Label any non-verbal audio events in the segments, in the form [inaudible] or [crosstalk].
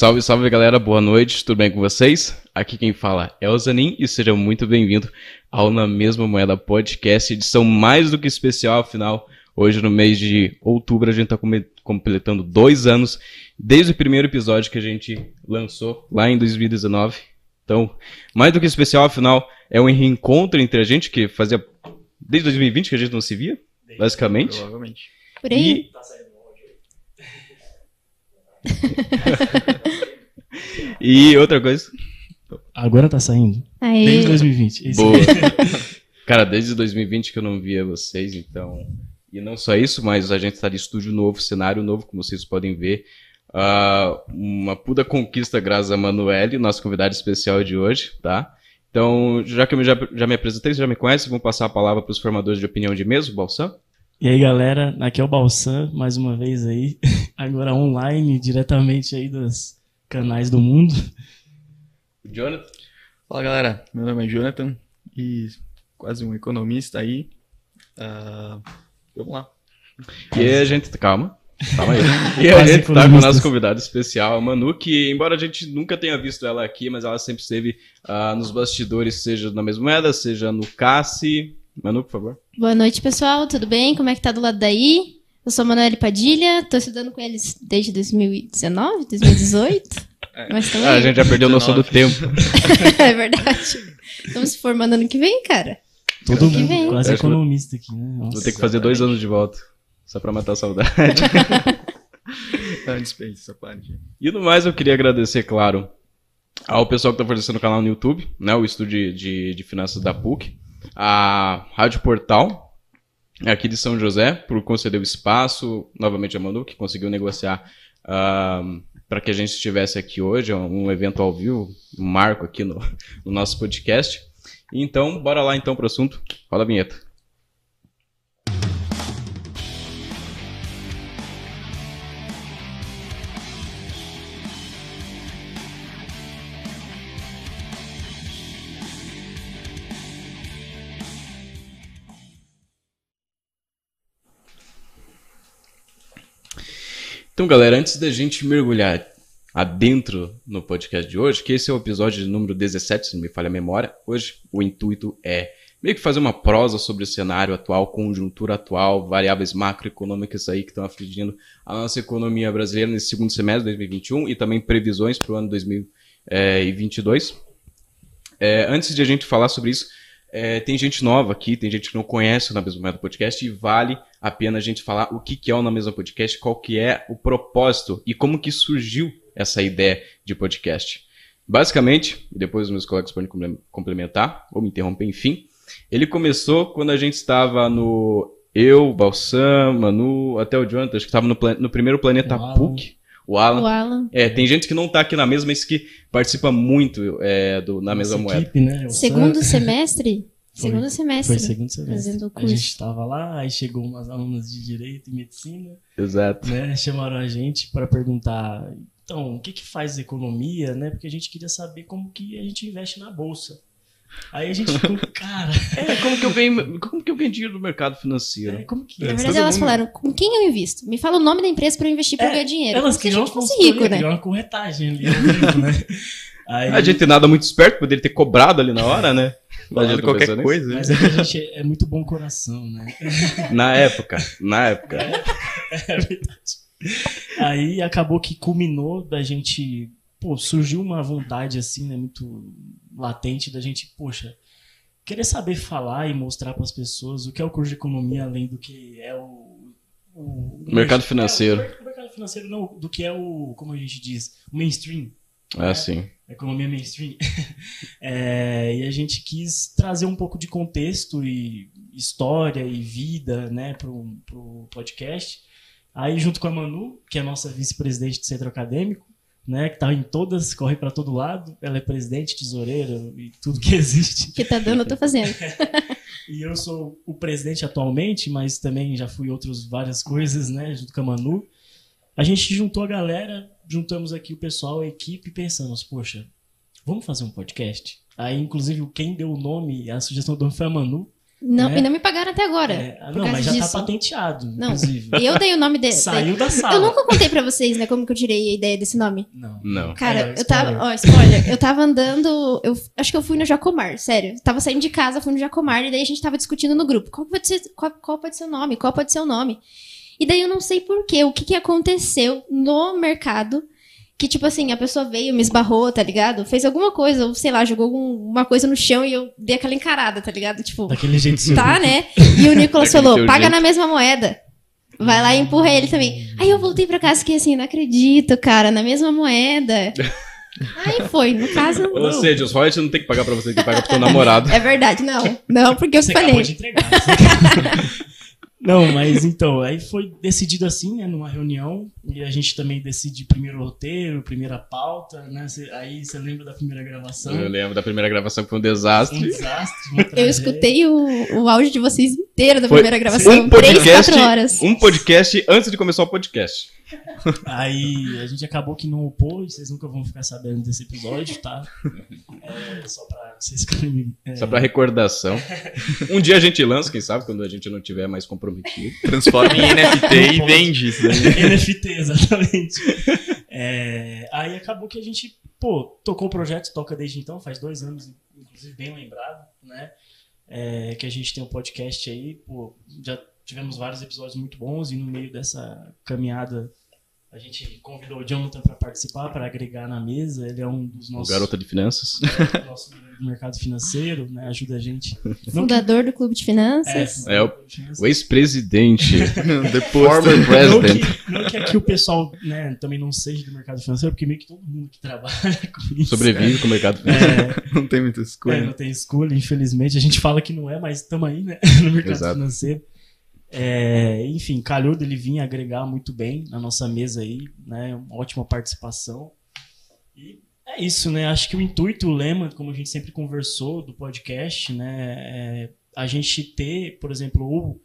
Salve, salve galera, boa noite, tudo bem com vocês? Aqui quem fala é o Zanin e seja muito bem-vindo ao Na Mesma Moeda Podcast, edição mais do que especial, afinal, hoje no mês de outubro a gente está completando dois anos desde o primeiro episódio que a gente lançou lá em 2019. Então, mais do que especial, afinal, é um reencontro entre a gente que fazia desde 2020 que a gente não se via, basicamente. Provavelmente. Por aí. E... [laughs] e outra coisa. Agora tá saindo. Aí. Desde 2020. Esse- Boa. [laughs] Cara, desde 2020 que eu não via vocês, então. E não só isso, mas a gente tá de estúdio novo, cenário novo, como vocês podem ver. Ah, uma puta conquista graças a Manuele, nosso convidado especial de hoje, tá? Então, já que eu já, já me apresentei, você já me conhece, vamos passar a palavra para os formadores de opinião de mesa, o Balsam? E aí, galera, aqui é o Balsam, mais uma vez aí. [laughs] Agora online, diretamente aí dos canais do mundo. Jonathan? Fala galera, meu nome é Jonathan e quase um economista aí. Ah, vamos lá. E aí a gente. Calma. Calma aí. [laughs] E a gente tá com o nosso convidado especial, a Manu, que embora a gente nunca tenha visto ela aqui, mas ela sempre esteve ah, nos bastidores, seja na mesma moeda, seja no Cassi. Manu, por favor. Boa noite, pessoal. Tudo bem? Como é que tá do lado daí? Eu sou a Manoel Padilha, tô estudando com eles desde 2019, 2018. [laughs] Mas estamos Ah, a gente já perdeu a noção do tempo. [laughs] é verdade. Estamos se formando ano que vem, cara. Todo Que mundo vem. quase economista aqui, né? Nossa. Vou ter que fazer dois anos de volta. Só pra matar a saudade. [laughs] Dispensa essa parte. E no mais, eu queria agradecer, claro, ao pessoal que está fortalecendo o canal no YouTube, né, o estúdio de, de, de finanças da PUC, a Rádio Portal, aqui de São José, por conceder o espaço, novamente a Manu, que conseguiu negociar para que a gente estivesse aqui hoje, é um evento ao vivo, um marco aqui no, no nosso podcast. Então, bora lá então para o assunto. Roda a vinheta. Então, galera, antes da gente mergulhar adentro no podcast de hoje, que esse é o episódio número 17, se não me falha a memória, hoje o intuito é meio que fazer uma prosa sobre o cenário atual, conjuntura atual, variáveis macroeconômicas aí que estão afligindo a nossa economia brasileira nesse segundo semestre de 2021 e também previsões para o ano 2022. É, antes de a gente falar sobre isso, é, tem gente nova aqui, tem gente que não conhece o Na Mesma Moeda Podcast e vale a pena a gente falar o que, que é o Na Mesma Podcast, qual que é o propósito e como que surgiu essa ideia de podcast. Basicamente, e depois os meus colegas podem comple- complementar ou me interromper, enfim, ele começou quando a gente estava no eu, Balsam, Manu, até o Jonathan, acho que estava no, no primeiro planeta Alan. PUC, o Alan. O Alan. É, tem gente que não tá aqui na mesma, mas que participa muito é, do, na mesma moeda. equipe, né? O Segundo Sam- semestre? [laughs] Foi. Segundo semestre. Foi segundo semestre. Fazendo o A gente tava lá, aí chegou umas alunas de Direito e Medicina, Exato. né? Chamaram a gente para perguntar, então, o que que faz economia, né? Porque a gente queria saber como que a gente investe na Bolsa. Aí a gente ficou, [laughs] cara, É, como que eu ganho, como que eu ganho dinheiro no mercado financeiro? é, como que Na é? verdade, todo elas mundo. falaram, com quem eu invisto? Me fala o nome da empresa pra eu investir pra eu É, ganhar dinheiro. Elas queriam gente fosse rico, né? uma corretagem ali, vivo, né? [laughs] Aí, A gente nada muito esperto, poderia ter cobrado ali na hora, né? [laughs] Não qualquer coisa. Mas é que a gente é muito bom coração, né? Na época, na época. É verdade. Aí acabou que culminou da gente. Pô, surgiu uma vontade assim, né? Muito latente da gente, poxa, querer saber falar e mostrar para as pessoas o que é o curso de economia, além do que é o. o Mercado é, financeiro. o mercado financeiro, não, do que é o. Como a gente diz? O mainstream. É assim. economia mainstream. [laughs] É, e a gente quis trazer um pouco de contexto e história e vida, né, pro, pro podcast. Aí, junto com a Manu, que é a nossa vice-presidente do centro acadêmico, né, que tá em todas, corre para todo lado. Ela é presidente, tesoureira e tudo que [laughs] existe. Que tá dando, eu tô fazendo. [laughs] E eu sou o presidente atualmente, mas também já fui outras várias coisas, né, junto com a Manu. A gente juntou a galera, juntamos aqui o pessoal, a equipe, pensamos, poxa, vamos fazer um podcast? Aí, inclusive, quem deu o nome, a sugestão do nome foi a Manu. Não, né? E não me pagaram até agora. É, não, mas já disso. tá patenteado, Não. inclusive. Eu dei o nome dele. [laughs] Saiu da sala. Eu nunca contei pra vocês, né, como que eu tirei a ideia desse nome. Não. Não. Cara, ó, eu tava. Ó, spoiler. Eu tava andando. Eu acho que eu fui no Jacomar, sério. Tava saindo de casa, fui no Jacomar, e daí a gente tava discutindo no grupo. Qual pode ser, qual, qual pode ser o nome? Qual pode ser o nome? E daí eu não sei porquê, o que, que aconteceu no mercado. Que, tipo assim, a pessoa veio, me esbarrou, tá ligado? Fez alguma coisa, ou sei lá, jogou algum- uma coisa no chão e eu dei aquela encarada, tá ligado? Tipo, Daquele jeito seu. tá, né? E o Nicolas [laughs] falou, paga jeito. na mesma moeda. Vai lá e empurra ele também. Aí eu voltei pra casa e fiquei assim, não acredito, cara, na mesma moeda. [laughs] Aí foi, no caso. Ou seja, os royalties não tem que pagar pra você, tem que pagar pro teu namorado. É verdade, não. Não, porque eu Você falei. acabou de entregar. [laughs] Não, mas então, aí foi decidido assim, né, numa reunião, e a gente também decide primeiro roteiro, primeira pauta, né, cê- aí você lembra da primeira gravação? Eu lembro da primeira gravação que foi um Um desastre. desastre, uma Eu escutei o, o áudio de vocês inteiro da Foi primeira gravação. Um três, podcast, quatro horas. um podcast antes de começar o podcast. Aí a gente acabou que não upou, e vocês nunca vão ficar sabendo desse episódio, tá? É, só pra vocês ficarem... É, Só pra recordação. Um dia a gente lança, quem sabe, quando a gente não tiver mais comprometido. Transforma em NFT e vende isso daí. NFT, exatamente. É, aí acabou que a gente, pô, tocou o projeto, toca desde então, faz dois anos, inclusive bem lembrado, né? É, que a gente tem um podcast aí, pô, já tivemos vários episódios muito bons e no meio dessa caminhada a gente convidou o Jonathan para participar, para agregar na mesa. Ele é um dos O nossos garota de finanças. [laughs] nosso do mercado financeiro, né? Ajuda a gente. Não que- Fundador do Clube de Finanças. É, o- O ex-presidente. [laughs] Depois Former Não president. que, não que aqui o pessoal né, também não seja do mercado financeiro, porque meio que todo mundo que trabalha [laughs] com isso. Sobrevive com o mercado financeiro. É, não tem muita é, escolha. não tem escolha, infelizmente. A gente fala que não é, mas estamos aí, né? No mercado Exato. financeiro. É, enfim, calhou dele vir agregar muito bem na nossa mesa aí, né? Uma ótima participação. E é isso, né? Acho que o intuito, o lema, como a gente sempre conversou do podcast, né? É a gente ter, por exemplo, ou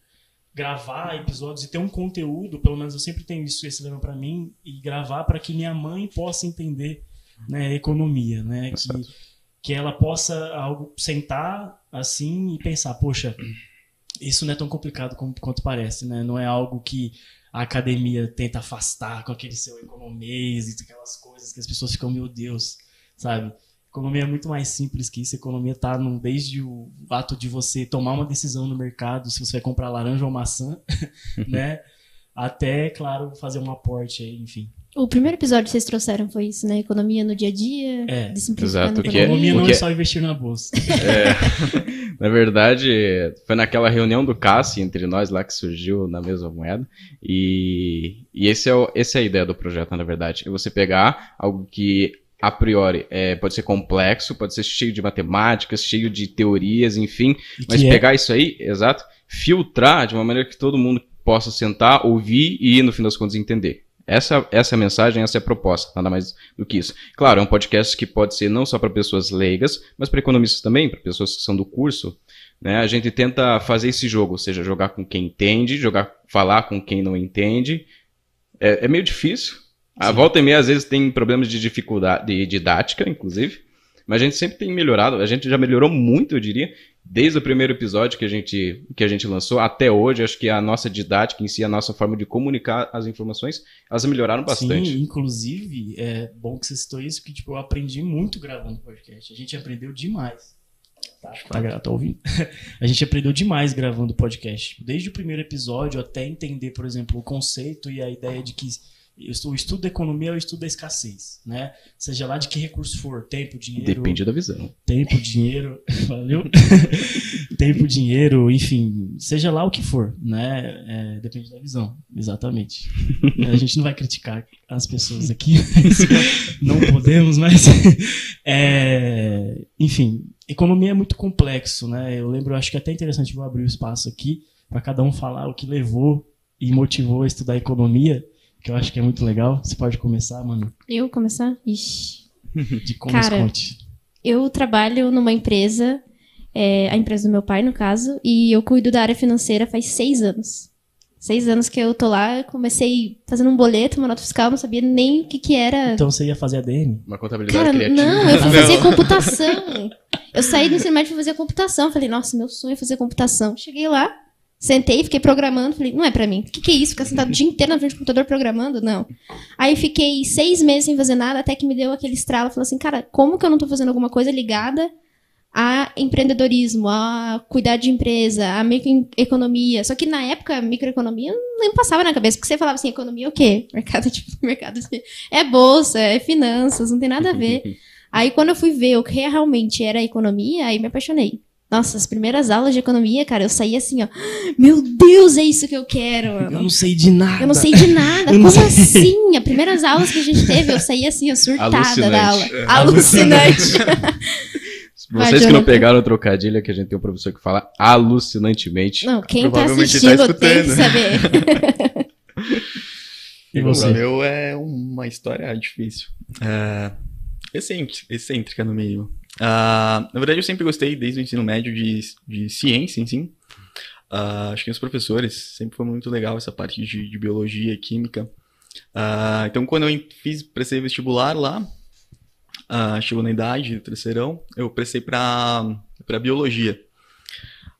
gravar episódios e ter um conteúdo, pelo menos eu sempre tenho isso, esse lema para mim, e gravar para que minha mãe possa entender né, a economia, né? Que, Exato. que ela possa algo sentar assim e pensar, poxa, isso não é tão complicado como, quanto parece, né? Não é algo que a academia tenta afastar com aquele seu economês e aquelas coisas que as pessoas ficam, meu Deus, sabe? Economia é muito mais simples que isso. Economia tá desde o ato de você tomar uma decisão no mercado, se você vai comprar laranja ou maçã, [laughs] né? Até, claro, fazer um aporte aí, enfim. O primeiro episódio que vocês trouxeram foi isso, né? Economia no dia a dia. É, exato, a que é- Economia não Porque- é só investir na bolsa. [laughs] É, na verdade, foi naquela reunião do CASSI entre nós lá que surgiu na mesma moeda. E, e esse é o, essa é a ideia do projeto, na verdade. É você pegar algo que, a priori, é, pode ser complexo, pode ser cheio de matemáticas, cheio de teorias, enfim. E Mas é- pegar isso aí, exato, filtrar de uma maneira que todo mundo possa sentar, ouvir e, no fim das contas, entender. Essa, essa é a mensagem, essa é a proposta, nada mais do que isso. Claro, é um podcast que pode ser não só para pessoas leigas, mas para economistas também, para pessoas que são do curso. Né? A gente tenta fazer esse jogo, ou seja, jogar com quem entende, jogar, falar com quem não entende. É, é meio difícil. A Sim. volta e meia, às vezes, tem problemas de dificuldade, de didática, inclusive. Mas a gente sempre tem melhorado. A gente já melhorou muito, eu diria. Desde o primeiro episódio que a gente, que a gente lançou até hoje, acho que a nossa didática em si, a nossa forma de comunicar as informações, elas melhoraram bastante. Sim, inclusive, é bom que você citou isso, que tipo, eu aprendi muito gravando podcast. A gente aprendeu demais. Tá, tá, gra- tá ouvindo? [laughs] A gente aprendeu demais gravando podcast. Desde o primeiro episódio até entender, por exemplo, o conceito e a ideia de que o estudo da economia é o estudo da escassez, né? Seja lá de que recurso for, tempo, dinheiro, Depende da visão. tempo, dinheiro, [laughs] valeu? [laughs] tempo, dinheiro, enfim, seja lá o que for, né? É, depende da visão, exatamente. [laughs] A gente não vai criticar as pessoas aqui, não podemos, mas é, enfim, economia é muito complexo, né? Eu lembro, acho que é até interessante vou abrir o espaço aqui para cada um falar o que levou e motivou a estudar economia, que eu acho que é muito legal. Você pode começar, mano, Eu começar? Ixi. de como Cara, conte. Eu trabalho numa empresa, é, a empresa do meu pai, no caso, e eu cuido da área financeira faz seis anos. Seis anos que eu tô lá, comecei fazendo um boleto, uma nota fiscal, não sabia nem o que que era. Então você ia fazer ADM? Uma contabilidade Cara, criativa. não, eu fui [laughs] fazer computação. Eu saí do ensino médio pra fazer computação. Falei, nossa, meu sonho é fazer computação. Cheguei lá, sentei, fiquei programando. Falei, não é pra mim. O que, que é isso? Ficar sentado o dia inteiro na frente do computador programando? Não. Aí fiquei seis meses sem fazer nada, até que me deu aquele estralo. Falei assim, cara, como que eu não tô fazendo alguma coisa ligada a empreendedorismo, a cuidar de empresa, a microeconomia. Só que na época, microeconomia nem passava na cabeça, porque você falava assim, economia é o quê? Mercado de [laughs] mercado de, é bolsa, é finanças, não tem nada a ver. [laughs] Aí quando eu fui ver o que realmente era economia, aí me apaixonei. Nossa, as primeiras aulas de economia, cara, eu saí assim, ó. Meu Deus, é isso que eu quero. Eu não sei de nada. Eu não sei de nada. [laughs] Como sei. assim? As primeiras aulas que a gente teve, eu saí assim, ó, surtada da aula. Alucinante. Alucinante. Vai, [laughs] Vocês que não pegaram o trocadilho, é que a gente tem um professor que fala alucinantemente. Não, quem tá Provavelmente assistindo tá tem que saber. [laughs] E O você? meu é uma história difícil. É, excêntrica, excêntrica no mínimo. Ah, na verdade, eu sempre gostei, desde o ensino médio, de, de ciência, em si. Ah, acho que os professores sempre foi muito legal essa parte de, de biologia e química. Ah, então, quando eu fiz, prestei vestibular lá, chegou na idade do terceirão, eu prestei para para biologia.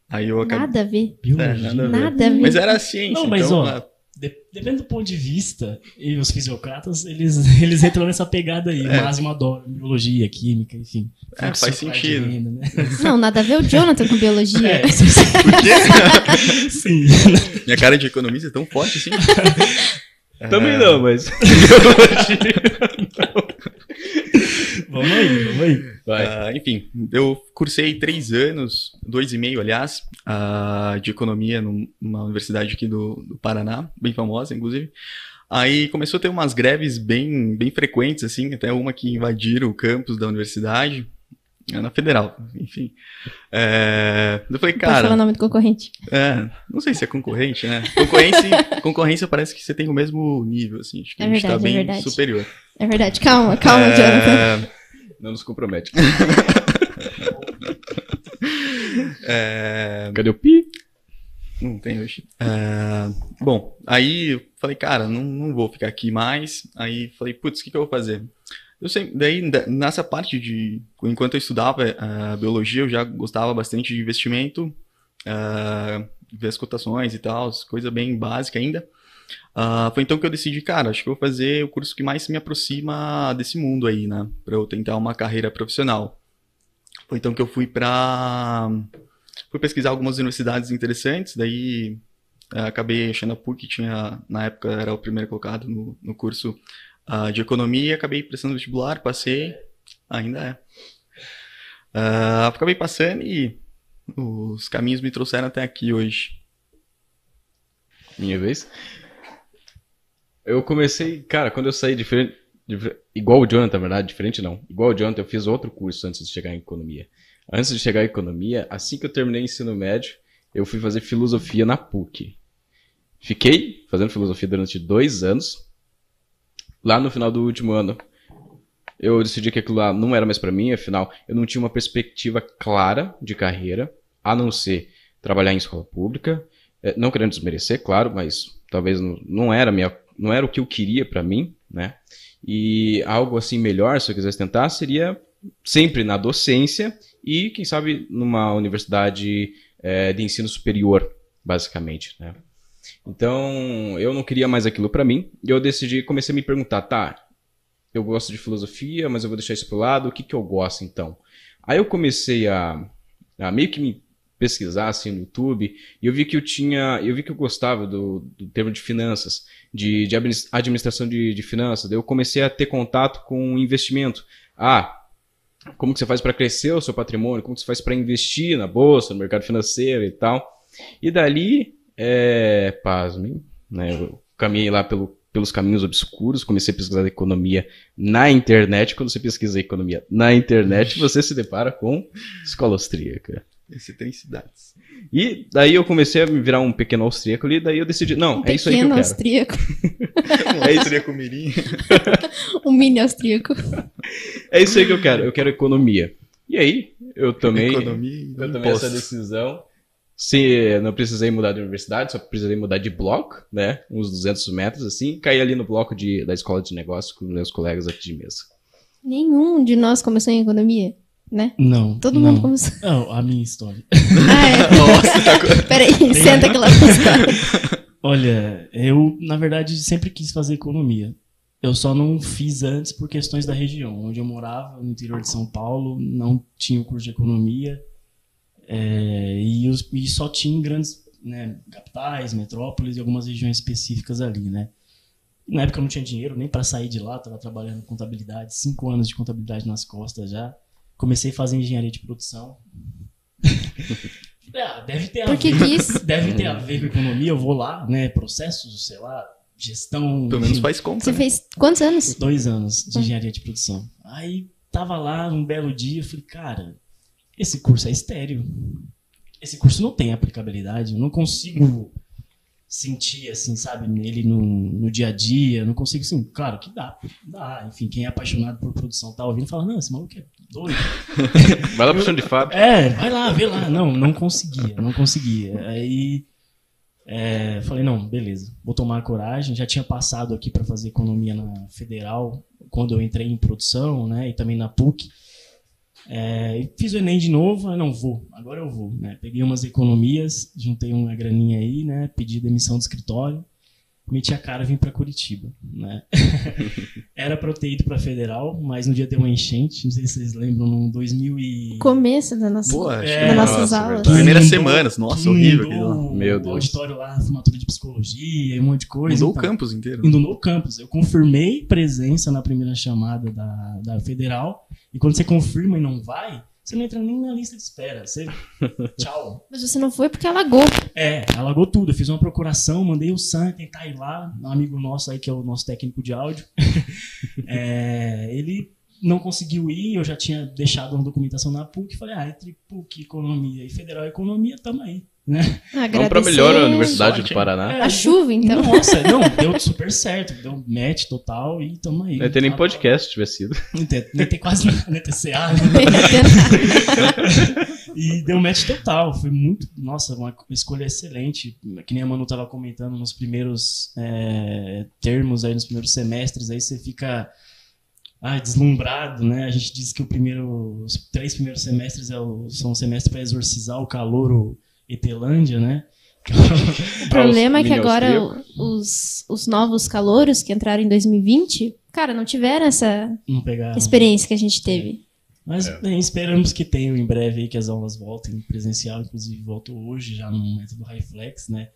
Aí eu acabei. Nada a ver. Biologia. É, nada a ver. Nada a ver. Mas era ciência. Não, mas, então, ó, dependendo do ponto de vista, e os fisiocratas, eles, [laughs] eles entram nessa pegada aí. É. O Máximo adora biologia, química, enfim. É, faz sentido. renda, né? [laughs] Não, nada a ver o Jonathan com biologia. É, sim, sim. por quê? [laughs] sim. Minha cara de economista é tão forte assim? Também É, não, mas. Vamos aí, vamos aí. Vai. Ah, enfim, eu cursei três anos, dois e meio, aliás, ah, de economia num- numa universidade aqui do, do Paraná, bem famosa, inclusive. Aí começou a ter umas greves bem, bem frequentes, assim, até uma que invadiram o campus da universidade, é, na federal, enfim. É, eu falei, Pode falar o cara, nome do concorrente. é, não sei se é concorrente, né? Concorrência, [laughs] concorrência parece que você tem o mesmo nível, assim, acho que É a gente tá verdade, é bem verdade. superior. É verdade. Calma, calma, É, Jonathan. Não nos compromete. [laughs] é, Cadê o pi? Não tem hoje. É, bom, aí eu falei, cara, não, não vou ficar aqui mais. Aí falei, putz, o que, que eu vou fazer? Eu sei, daí da- nessa parte de. Enquanto eu estudava eh, biologia, eu já gostava bastante de investimento, eh, ver as cotações e tal, coisa bem básica ainda. Ah, foi então que eu decidi, cara, acho que vou fazer o curso que mais me aproxima desse mundo aí, né? Pra eu tentar uma carreira profissional. Foi então que eu fui pra. Fui pesquisar algumas universidades interessantes, daí eh, acabei achando a PUC, tinha, na época era o primeiro colocado no, no curso ah, de economia, acabei prestando vestibular, passei, ainda é. Ah, acabei passando e os caminhos me trouxeram até aqui hoje. Minha vez. Eu comecei, cara, quando eu saí diferente. dif- Igual o Jonathan, na verdade, diferente não. Igual o Jonathan, eu fiz outro curso antes de chegar em economia. Antes de chegar em economia, assim que eu terminei o ensino médio, eu fui fazer filosofia na PUC. Fiquei fazendo filosofia durante dois anos. Lá no final do último ano, eu decidi que aquilo lá não era mais pra mim, afinal, eu não tinha uma perspectiva clara de carreira, a não ser trabalhar em escola pública. É, não querendo desmerecer, claro, mas talvez não, não era minha, não era o que eu queria pra mim, né? E algo assim melhor, se eu quisesse tentar, seria sempre na docência e, quem sabe, numa universidade é, de ensino superior, basicamente, né? Então, eu não queria mais aquilo pra mim e eu decidi, comecei a me perguntar, tá, eu gosto de filosofia, mas eu vou deixar isso pro lado, o que que eu gosto então? Aí eu comecei a, a meio que me pesquisar assim no YouTube e eu vi que eu tinha, eu vi que eu gostava do, do termo de finanças, de, de administ- administração de, de finanças. Daí eu comecei a ter contato com investimento. Ah, como que você faz para crescer o seu patrimônio? Como que você faz para investir na bolsa, no mercado financeiro e tal? E dali, é, pasmem, né? Eu caminhei lá pelo, pelos caminhos obscuros, comecei a pesquisar economia na internet. Quando você pesquisa economia na internet, você se depara com escola austríaca. Excentricidades. E daí eu comecei a me virar um pequeno austríaco ali, daí eu decidi, não, Um é isso aí que eu pequeno quero. austríaco. É isso seria mirim. [laughs] Um mini austríaco. É isso aí que eu quero, eu quero economia. E aí, eu tomei, Economia e eu tomei essa decisão. Se não precisei mudar de universidade, só precisei mudar de bloco, né? Uns 200 metros assim, caí ali no bloco de, da escola de negócios com meus colegas aqui de mesa. Nenhum de nós começou em economia. Né? Não. Todo não. mundo começou. [laughs] Não, a minha história. Ah, é. [laughs] Nossa, tá Peraí, senta que lá. [laughs] Olha, eu, na verdade, sempre quis fazer economia. Eu só não fiz antes por questões da região. Onde eu morava, no interior de São Paulo, não tinha o curso de economia. é, e, os- e só tinha em grandes né, capitais, metrópoles e algumas regiões específicas ali, né? Na época eu não tinha dinheiro nem para sair de lá, estava trabalhando contabilidade, cinco anos de contabilidade nas costas já. Comecei a fazer engenharia de produção. [laughs] ah, deve ter a ver quis. [laughs] deve ter a ver com economia, eu vou lá, né? Processos, sei lá, gestão. Pelo menos faz conta. Você né? fez quantos anos? Dois anos de engenharia de produção. Aí tava lá um belo dia, eu falei, cara, esse curso é estéreo. Esse curso não tem aplicabilidade, eu não consigo sentir, assim, sabe, nele no, no dia a dia, não consigo, assim, claro que dá, dá, enfim, quem é apaixonado por produção tá ouvindo e fala, não, esse maluco é doido. [laughs] Vai lá pro chão de fábrica. É, vai lá, vê lá. Não, não conseguia, não conseguia. Aí é, falei, não, beleza, vou tomar coragem. Já tinha passado aqui para fazer economia na Federal, quando eu entrei em produção, né, e também na PUC. É, fiz o Enem de novo, aí não vou, agora eu vou, né? Peguei umas economias, juntei uma graninha aí, né? Pedi demissão do escritório, meti a cara e vim para Curitiba, né? [laughs] Era para eu ter ido para Federal, mas no dia deu uma enchente, não sei se vocês lembram, no 2000 e Começo da nossa, Boa, É, das nossas nossa, aulas. Primeiras semanas, nossa, horrível aquilo. Meu O Deus. auditório lá, formatura de psicologia e um monte de coisa. Mudou o então. campus inteiro. Indo no campus. Eu confirmei presença na primeira chamada da, da federal. E quando você confirma e não vai, você não entra nem na lista de espera. Você. [laughs] Tchau. Mas você não foi porque alagou. É, alagou tudo. Eu fiz uma procuração, mandei o Sam tentar ir lá. Um amigo nosso aí, que é o nosso técnico de áudio. [laughs] É, ele não conseguiu ir, eu já tinha deixado uma documentação na PUC. Falei, ah, entre PUC, Economia e Federal Economia, tamo aí. Né? Vamos pra melhor Agradecer Universidade Sorte, do? Paraná. É, A chuva, então. Nossa, não, deu super certo. Deu match total e tamo aí. Não ia ter nem podcast se tivesse sido. Não tem, não tem quase nada, né? TCA. [laughs] e deu match total. Foi muito. Nossa, uma escolha excelente. Que nem a Manu tava comentando nos primeiros é, termos aí, nos primeiros semestres, aí você fica. Ah, deslumbrado, né? A gente diz que o primeiro, os três primeiros semestres é o, são um semestre para exorcizar o calor o Etelândia, né? [laughs] O problema é que agora os, os novos calouros que entraram em 2020, cara, não tiveram essa Não experiência que a gente teve. Mas É. bem, esperamos que tenham em breve aí que as aulas voltem presencial, inclusive voltou hoje já no método Highflex, né?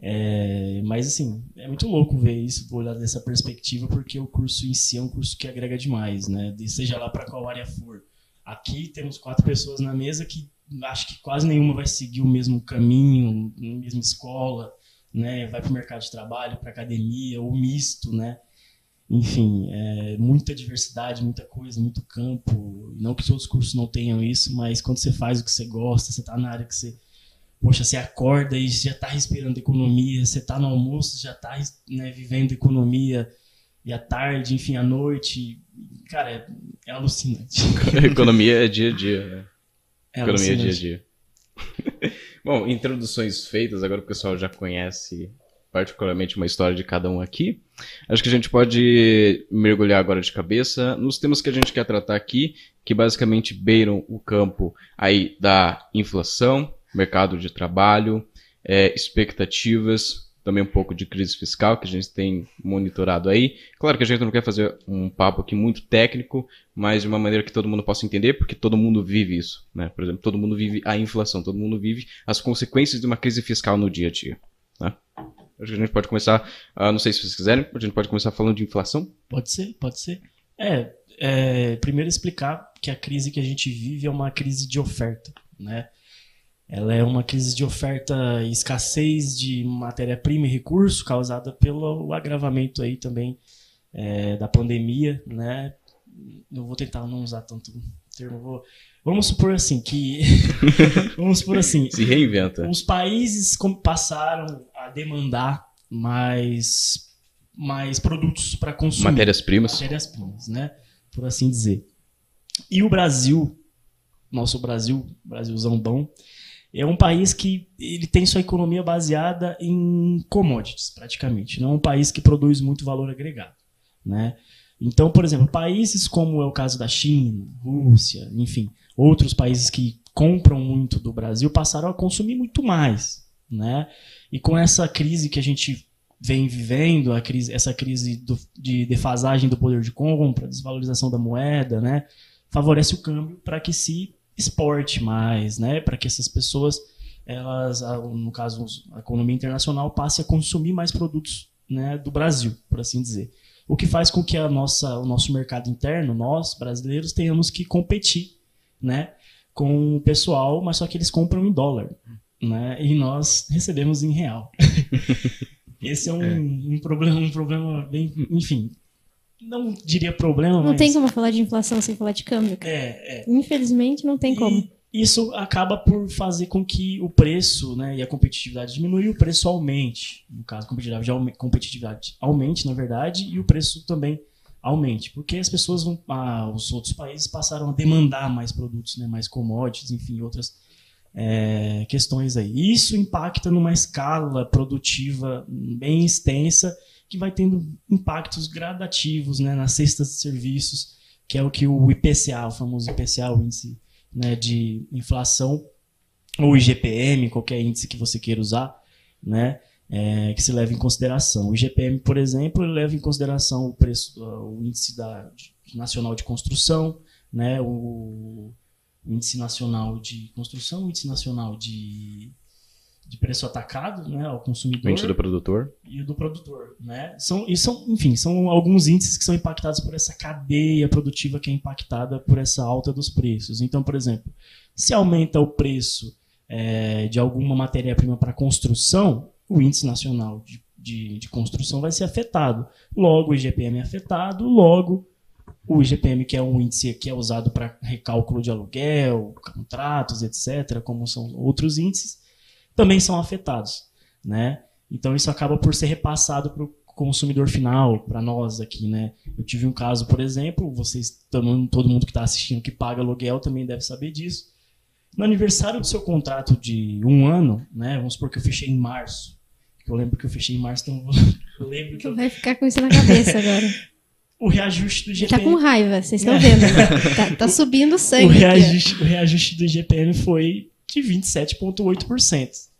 É, mas assim, é muito louco ver isso, olhar dessa perspectiva, porque o curso em si é um curso que agrega demais, né? De- seja lá para qual área for. Aqui temos quatro pessoas na mesa que acho que quase nenhuma vai seguir o mesmo caminho, a mesma escola, né? Vai para o mercado de trabalho, para academia, ou misto, né? Enfim, é, muita diversidade, muita coisa, muito campo. Não que os outros cursos não tenham isso, mas quando você faz o que você gosta, você está na área que você. Poxa, você acorda e já está respirando economia, você está no almoço, já está né, vivendo economia, e à tarde, enfim, à noite. Cara, é, é alucinante. [laughs] Economia é dia a dia. né? É Economia é dia a dia. [laughs] Bom, introduções feitas, agora o pessoal já conhece particularmente uma história de cada um aqui. Acho que a gente pode mergulhar agora de cabeça nos temas que a gente quer tratar aqui, que basicamente beiram o campo aí da inflação, mercado de trabalho, é, expectativas, também um pouco de crise fiscal que a gente tem monitorado aí. Claro que a gente não quer fazer um papo aqui muito técnico, mas de uma maneira que todo mundo possa entender, porque todo mundo vive isso, né? Por exemplo, todo mundo vive a inflação, todo mundo vive as consequências de uma crise fiscal no dia a dia. Né? Acho que a gente pode começar, ah, não sei se vocês quiserem, a gente pode começar falando de inflação. Pode ser, pode ser. É, é, primeiro explicar que a crise que a gente vive é uma crise de oferta, né? Ela é uma crise de oferta e escassez de matéria-prima e recurso causada pelo agravamento aí também é, da pandemia, né? Eu vou tentar não usar tanto termo. Vou... Vamos supor assim que [laughs] vamos supor assim, Se reinventa. os países passaram a demandar mais mais produtos para consumir Matérias-primas. matérias-primas, né? Por assim dizer. E o Brasil, nosso Brasil, Brasilzão bom, é um país que ele tem sua economia baseada em commodities, praticamente. Não é um país que produz muito valor agregado, né? Então, por exemplo, países como é o caso da China, Rússia, enfim, outros países que compram muito do Brasil passaram a consumir muito mais, né? E com essa crise que a gente vem vivendo, a crise, essa crise do, de defasagem do poder de compra, desvalorização da moeda, né? Favorece o câmbio para que se exporte mais, né? Para que essas pessoas, elas, no caso a economia internacional, passe a consumir mais produtos, né, do Brasil, por assim dizer. O que faz com que a nossa, o nosso mercado interno, nós brasileiros, tenhamos que competir, né, com o pessoal, mas só que eles compram em dólar, né? E nós recebemos em real. [laughs] Esse é um, é. um, problema, um problema bem, enfim, não diria problema, não mas... tem como falar de inflação sem falar de câmbio. É, é. Infelizmente não tem e como. Isso acaba por fazer com que o preço, né, e a competitividade diminua e o preço aumente. No caso, a competitividade, competitividade aumente, na verdade, e o preço também aumente, porque as pessoas vão, ah, os outros países passaram a demandar mais produtos, né, mais commodities, enfim, outras é, questões aí. Isso impacta numa escala produtiva bem extensa, que vai tendo impactos gradativos né, nas cestas de serviços, que é o que o IPCA, o famoso IPCA, o índice né, de inflação, ou IGPM, qualquer índice que você queira usar, né, é, que se leva em consideração. O IGPM, por exemplo, leva em consideração o preço, o índice da, nacional de construção, né, o índice nacional de construção, o índice nacional de, de preço atacado, né, ao consumidor. Índice do produtor. E o do produtor, né? São, e são, enfim, são alguns índices que são impactados por essa cadeia produtiva que é impactada por essa alta dos preços. Então, por exemplo, se aumenta o preço é, de alguma matéria-prima para construção, o índice nacional de, de, de construção vai ser afetado. Logo, o IGPM é afetado, logo o IGPM, que é um índice que é usado para recálculo de aluguel, contratos, etc., como são outros índices, também são afetados, né? Então isso acaba por ser repassado para o consumidor final, para nós aqui, né? Eu tive um caso, por exemplo, vocês, todo mundo que está assistindo que paga aluguel também deve saber disso. No aniversário do seu contrato de um ano, né? Vamos supor que eu fechei em março. Eu lembro que eu fechei em março, então eu [laughs] lembro que eu... Vai ficar com isso na cabeça agora. o reajuste do GPM. Tá com raiva, vocês estão vendo. Né? tá, tá, subindo [laughs] sangue. O reajuste, o reajuste do GPM foi de 27,8%.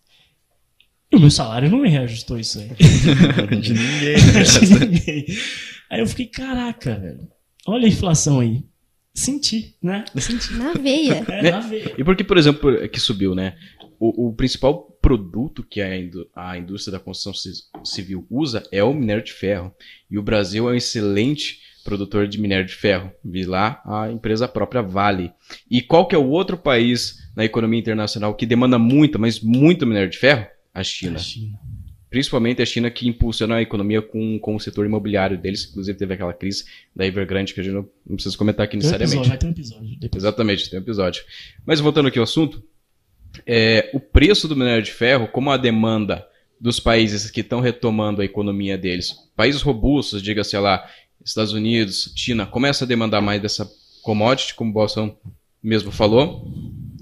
E o meu salário não me reajustou isso aí. [laughs] de ninguém. [laughs] de ninguém. Aí eu fiquei, caraca, velho. Olha a inflação aí. Senti, né? Senti. Na veia. É, na veia. E por que, por exemplo, que subiu, né? O, o principal produto que a, indú a indústria da construção civil usa é o minério de ferro. E o Brasil é um excelente produtor de minério de ferro. Vi lá a empresa própria Vale. E qual que é o outro país na economia internacional que demanda muito, mas muito minério de ferro? A China. A China. Principalmente a China que impulsiona a economia com, com o setor imobiliário deles. Inclusive teve aquela crise da Evergrande que a gente não, não precisa comentar aqui tem necessariamente. Episódio, vai ter um episódio. Depois. Exatamente, tem um episódio. Mas voltando aqui ao assunto, é, o preço do minério de ferro, como a demanda dos países que estão retomando a economia deles, países robustos, diga-se lá, Estados Unidos, China, começa a demandar mais dessa commodity, como o Bolsonaro mesmo falou.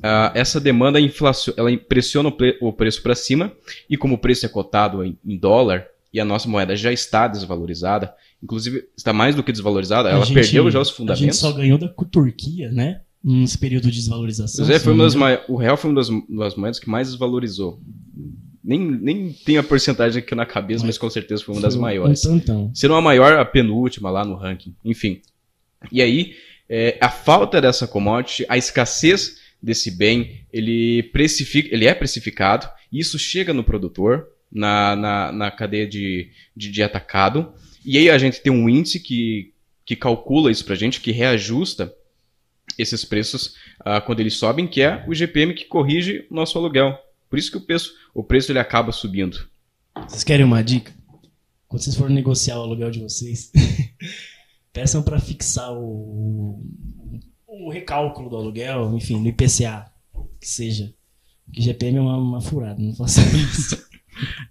Uh, essa demanda inflaciona, ela pressiona o, pre o preço para cima, e como o preço é cotado em, em, dólar e a nossa moeda já está desvalorizada, inclusive está mais do que desvalorizada, ela gente, perdeu já os fundamentos. A gente só ganhou da Turquia, né? nesse período de desvalorização. Pois é, foi uma das o real foi uma das, das moedas que mais desvalorizou. Nem, nem tenho a porcentagem aqui na cabeça, mas, mas com certeza foi uma das maiores. Um tantão. Se não a maior, a penúltima lá no ranking. Enfim. E aí, é, a falta dessa commodity, a escassez desse bem, ele, precifica, ele é precificado, isso chega no produtor, na, na, na cadeia de, de, de atacado, e aí a gente tem um índice que, que calcula isso pra gente, que reajusta esses preços uh, quando eles sobem, que é o GPM que corrige o nosso aluguel. Por isso que o preço, o preço ele acaba subindo. Vocês querem uma dica? Quando vocês forem negociar o aluguel de vocês, [laughs] peçam para fixar o, o recálculo do aluguel, enfim, no IPCA, que seja. Que GPM é uma, uma furada, não faça [laughs] isso.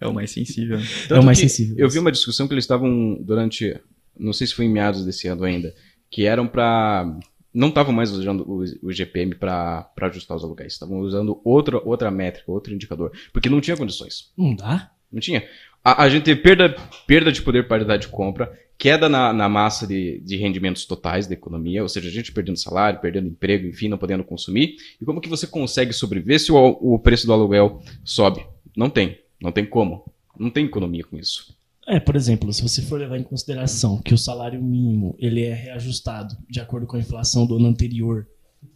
É o mais sensível. Tanto é o mais sensível. Eu vi uma discussão que eles estavam durante, não sei se foi em meados desse ano ainda, que eram para não estavam mais usando o, o GPM para ajustar os aluguéis. Estavam usando outra, outra métrica, outro indicador. Porque não tinha condições. Não dá? Não tinha. A, a gente teve perda, perda de poder paridade de compra, queda na, na massa de, de rendimentos totais da economia, ou seja, a gente perdendo salário, perdendo emprego, enfim, não podendo consumir. E como que você consegue sobreviver se o, o preço do aluguel sobe? Não tem, não tem como. Não tem economia com isso. É, por exemplo, se você for levar em consideração que o salário mínimo ele é reajustado de acordo com a inflação do ano anterior,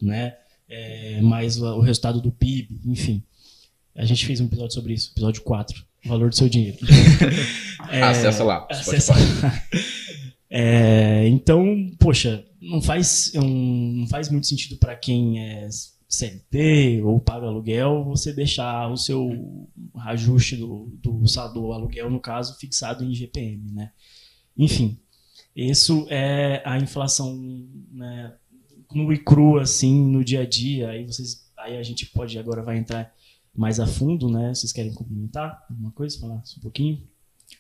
né? É, mais o resultado do PIB, enfim. A gente fez um episódio sobre isso, episódio 4, o valor do seu dinheiro. [laughs] é, acessa lá. Acessa lá. [laughs] É, então, poxa, não faz, um, não faz muito sentido para quem é CLT ou paga aluguel você deixar o seu ajuste do, do, do aluguel, no caso, fixado em GPM, né? Enfim, isso é a inflação né, no e cru, assim, no dia a dia. Aí, vocês, aí a gente pode agora vai entrar mais a fundo, né? Vocês querem complementar alguma coisa? Falar um pouquinho?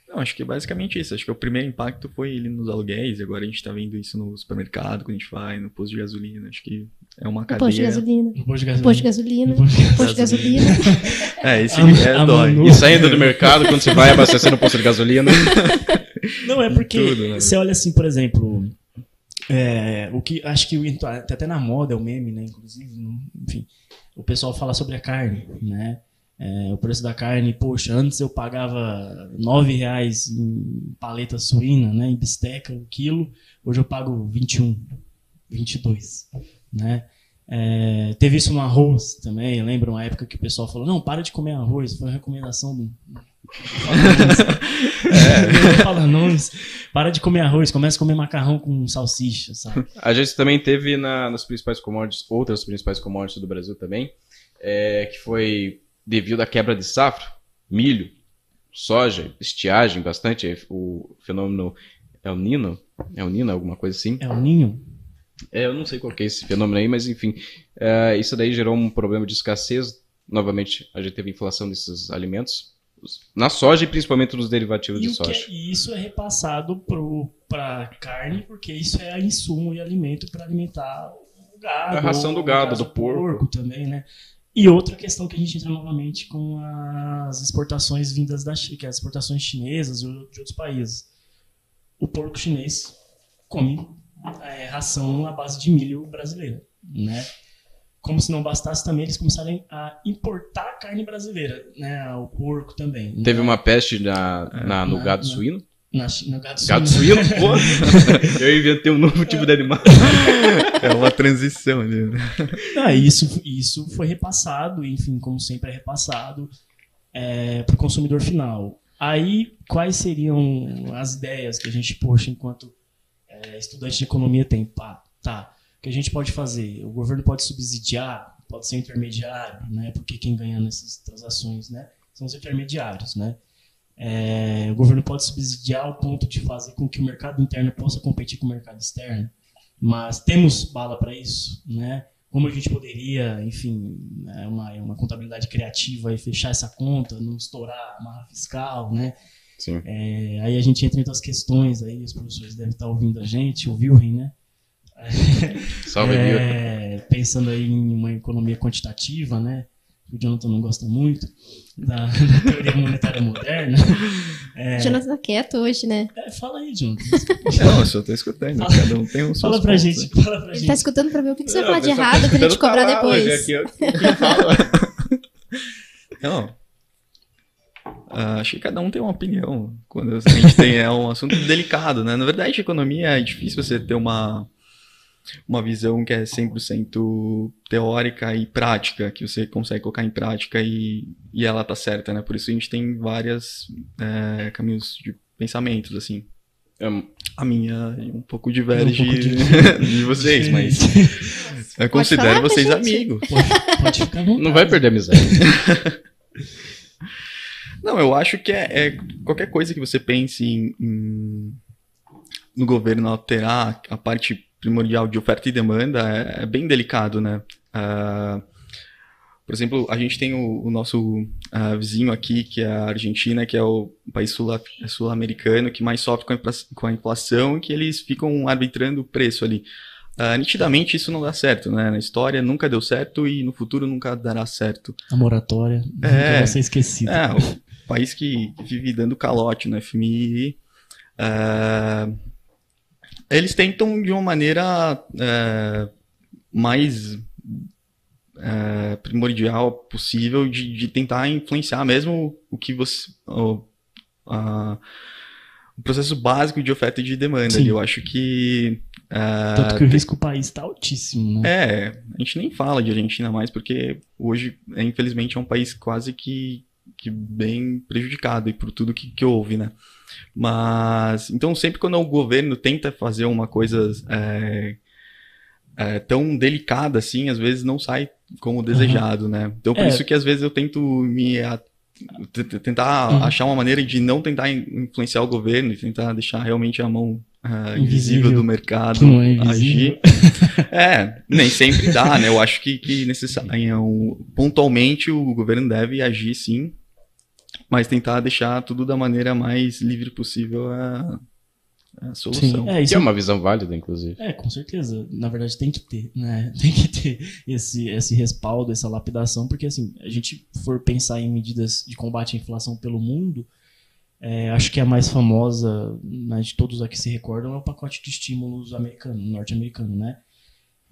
Não, acho que é basicamente isso. Acho que o primeiro impacto foi ele nos aluguéis, e agora a gente está vendo isso no supermercado, quando a gente vai, no posto de gasolina. Acho que é uma cadeia. Posto de gasolina. No posto de gasolina. Posto de gasolina. Posto de gasolina. é, esse é dói. E saindo do mercado, quando você vai abastecer no posto de gasolina. [laughs] Não, é porque Tudo, né? você olha assim, por exemplo, é, o que acho que tá até na moda é o meme, né? Inclusive, enfim, o pessoal fala sobre a carne, né? É, o preço da carne, poxa, antes eu pagava nove reais em paleta suína, né? Em bisteca, o quilo. Hoje eu pago 21, 22, né? É, teve isso no arroz também. Eu lembro uma época que o pessoal falou: não, para de comer arroz. Foi uma recomendação do. É. Fala nomes. Para de comer arroz, começa a comer macarrão com salsicha, sabe? A gente também teve na, nas principais commodities, outras principais commodities do Brasil também, é, que foi devido à quebra de safra, milho, soja, estiagem, bastante, o fenômeno é o Nino, é o Nino, alguma coisa assim. É o Ninho? É, eu não sei qual que é esse fenômeno aí, mas enfim, é, isso daí gerou um problema de escassez. Novamente, a gente teve inflação desses alimentos, na soja e principalmente nos derivativos e de soja. É, e isso é repassado para carne, porque isso é insumo e alimento para alimentar o gado. A ração do gado, do porco. porco também, né? E outra questão que a gente entra novamente com as exportações vindas da China, que é as exportações chinesas ou de outros países. O porco chinês come é, ração à base de milho brasileira, né? Como se não bastasse também, eles começarem a importar carne brasileira, né? O porco também. Teve né? uma peste na, na no na, gado na, suíno? Na, no gado, gado suíno? Pô, [laughs] eu inventei um novo tipo de animal. É uma transição ali. Né? Ah, isso, isso foi repassado, enfim, como sempre é repassado é, para o consumidor final. Aí, quais seriam as ideias que a gente, poxa, enquanto é, estudante de economia tem? Pá, tá. Que a gente pode fazer? O governo pode subsidiar, pode ser intermediário, né? Porque quem ganha nessas transações, né? São os intermediários, né? É, o governo pode subsidiar ao ponto de fazer com que o mercado interno possa competir com o mercado externo, mas temos bala para isso, né? Como a gente poderia, enfim, é uma, uma contabilidade criativa e fechar essa conta, não estourar a marra fiscal, né? Sim. É, aí a gente entra em outras questões, aí os professores devem estar ouvindo a gente, o Wilhelm, né? [laughs] Salve, é, Pensando aí em uma economia quantitativa, né? o Jonathan não gosta muito, da, da teoria monetária moderna. É... Jonathan tá quieto hoje, né? É, fala aí, Jonathan. Não, eu só tô escutando, fala, cada um tem um Fala pra pontos, gente, fala pra Ele gente. tá escutando pra ver o que, que você vai falar de errado pra gente cobrar depois. Hoje, aqui. [laughs] Não. Uh, acho que cada um tem uma opinião. Quando a gente tem é um assunto delicado, né? Na verdade, economia é difícil você ter uma uma visão que é 100% teórica e prática, que você consegue colocar em prática e, e ela tá certa, né? Por isso a gente tem vários é, caminhos de pensamentos, assim. Um, a minha um pouco diverge um pouco de, [laughs] de vocês, mas [laughs] eu considero vocês amigos. Pode, pode ficar Não vai perder a amizade. [laughs] Não, eu acho que é, é qualquer coisa que você pense em, em, no governo alterar a parte primordial de oferta e demanda é, é bem delicado, né? Uh, por exemplo, a gente tem o, o nosso uh, vizinho aqui, que é a Argentina, que é o país sul-americano que mais sofre com a, com a inflação que eles ficam arbitrando o preço ali. Uh, nitidamente isso não dá certo, né? Na história nunca deu certo e no futuro nunca dará certo. A moratória é, vai ser esquecida. É, o país que vive dando calote no FMI. Uh, eles tentam de uma maneira é, mais é, primordial possível de, de, tentar influenciar mesmo o que você. O, a, o processo básico de oferta e de demanda. Eu acho que. Uh, Tanto que o risco do país está altíssimo, né? É, a gente nem fala de Argentina mais, porque hoje, é, infelizmente, é um país quase que, que bem prejudicado e por tudo que, que houve, né? Mas, então, sempre quando o governo tenta fazer uma coisa é, é, tão delicada assim, às vezes não sai como desejado, uhum. né? Então, por é. isso que às vezes eu tento me tentar uhum. achar uma maneira de não tentar influenciar o governo e tentar deixar realmente a mão uh, invisível do mercado é agir. [laughs] é, nem sempre dá, né? Eu acho que, que necessário, pontualmente o governo deve agir sim, mas tentar deixar tudo da maneira mais livre possível é, é a solução. Sim, é, isso que é uma visão válida, inclusive. É, com certeza. Na verdade, tem que ter, né? [laughs] Tem que ter esse, esse respaldo, essa lapidação, porque assim, a gente for pensar em medidas de combate à inflação pelo mundo, é, acho que a mais famosa né, de todos aqui se recordam é o pacote de estímulos americano, norte-americano, né?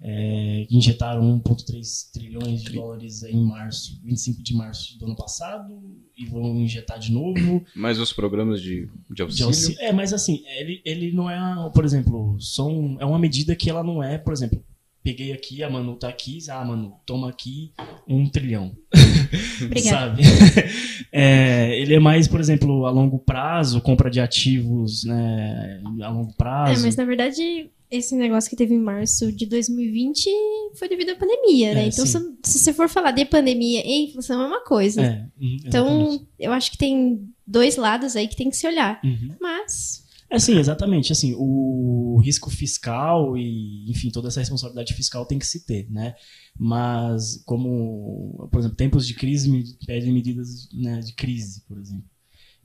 É, injetaram 1,3 trilhões de dólares em março, 25 de março do ano passado, e vão injetar de novo. Mas os programas de, de auxílio? De auxílio é, mas assim, ele, ele não é, por exemplo, são, é uma medida que ela não é, por exemplo, peguei aqui, a Manu tá aqui, ah, Manu, toma aqui um trilhão. [laughs] Obrigada. Sabe? [laughs] É, ele é mais, por exemplo, a longo prazo, compra de ativos, né, a longo prazo. É, mas na verdade, esse negócio que teve em março de 2020 foi devido à pandemia, né? É, então, se, se, você for falar de pandemia e inflação, é uma coisa. É, uhum, então, eu acho que tem dois lados aí que tem que se olhar. Uhum. Mas é sim, exatamente. Assim, o risco fiscal e, enfim, toda essa responsabilidade fiscal tem que se ter, né? Mas, como, por exemplo, tempos de crise pedem medidas né, de crise, por exemplo.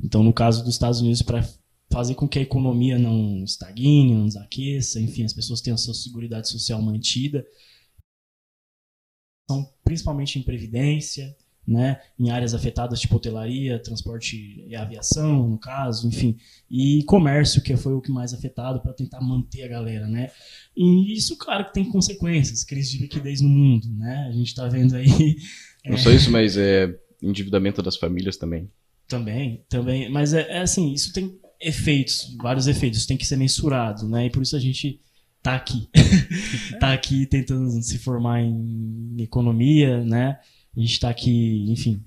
Então, no caso dos Estados Unidos, para fazer com que a economia não estagne, não desaqueça, enfim, as pessoas tenham a sua seguridade social mantida, são principalmente em previdência, né, em áreas afetadas tipo hotelaria, transporte e aviação, no caso, enfim, e comércio, que foi o que mais afetado para tentar manter a galera, né? E isso, claro, que tem consequências, crise de liquidez no mundo, né? A gente está vendo aí. Não é... só isso, mas é endividamento das famílias também. Também, também, mas é, é assim, isso tem efeitos, vários efeitos, tem que ser mensurado, né? E por isso a gente tá aqui, [laughs] tá aqui tentando se formar em economia, né? A gente está aqui, enfim.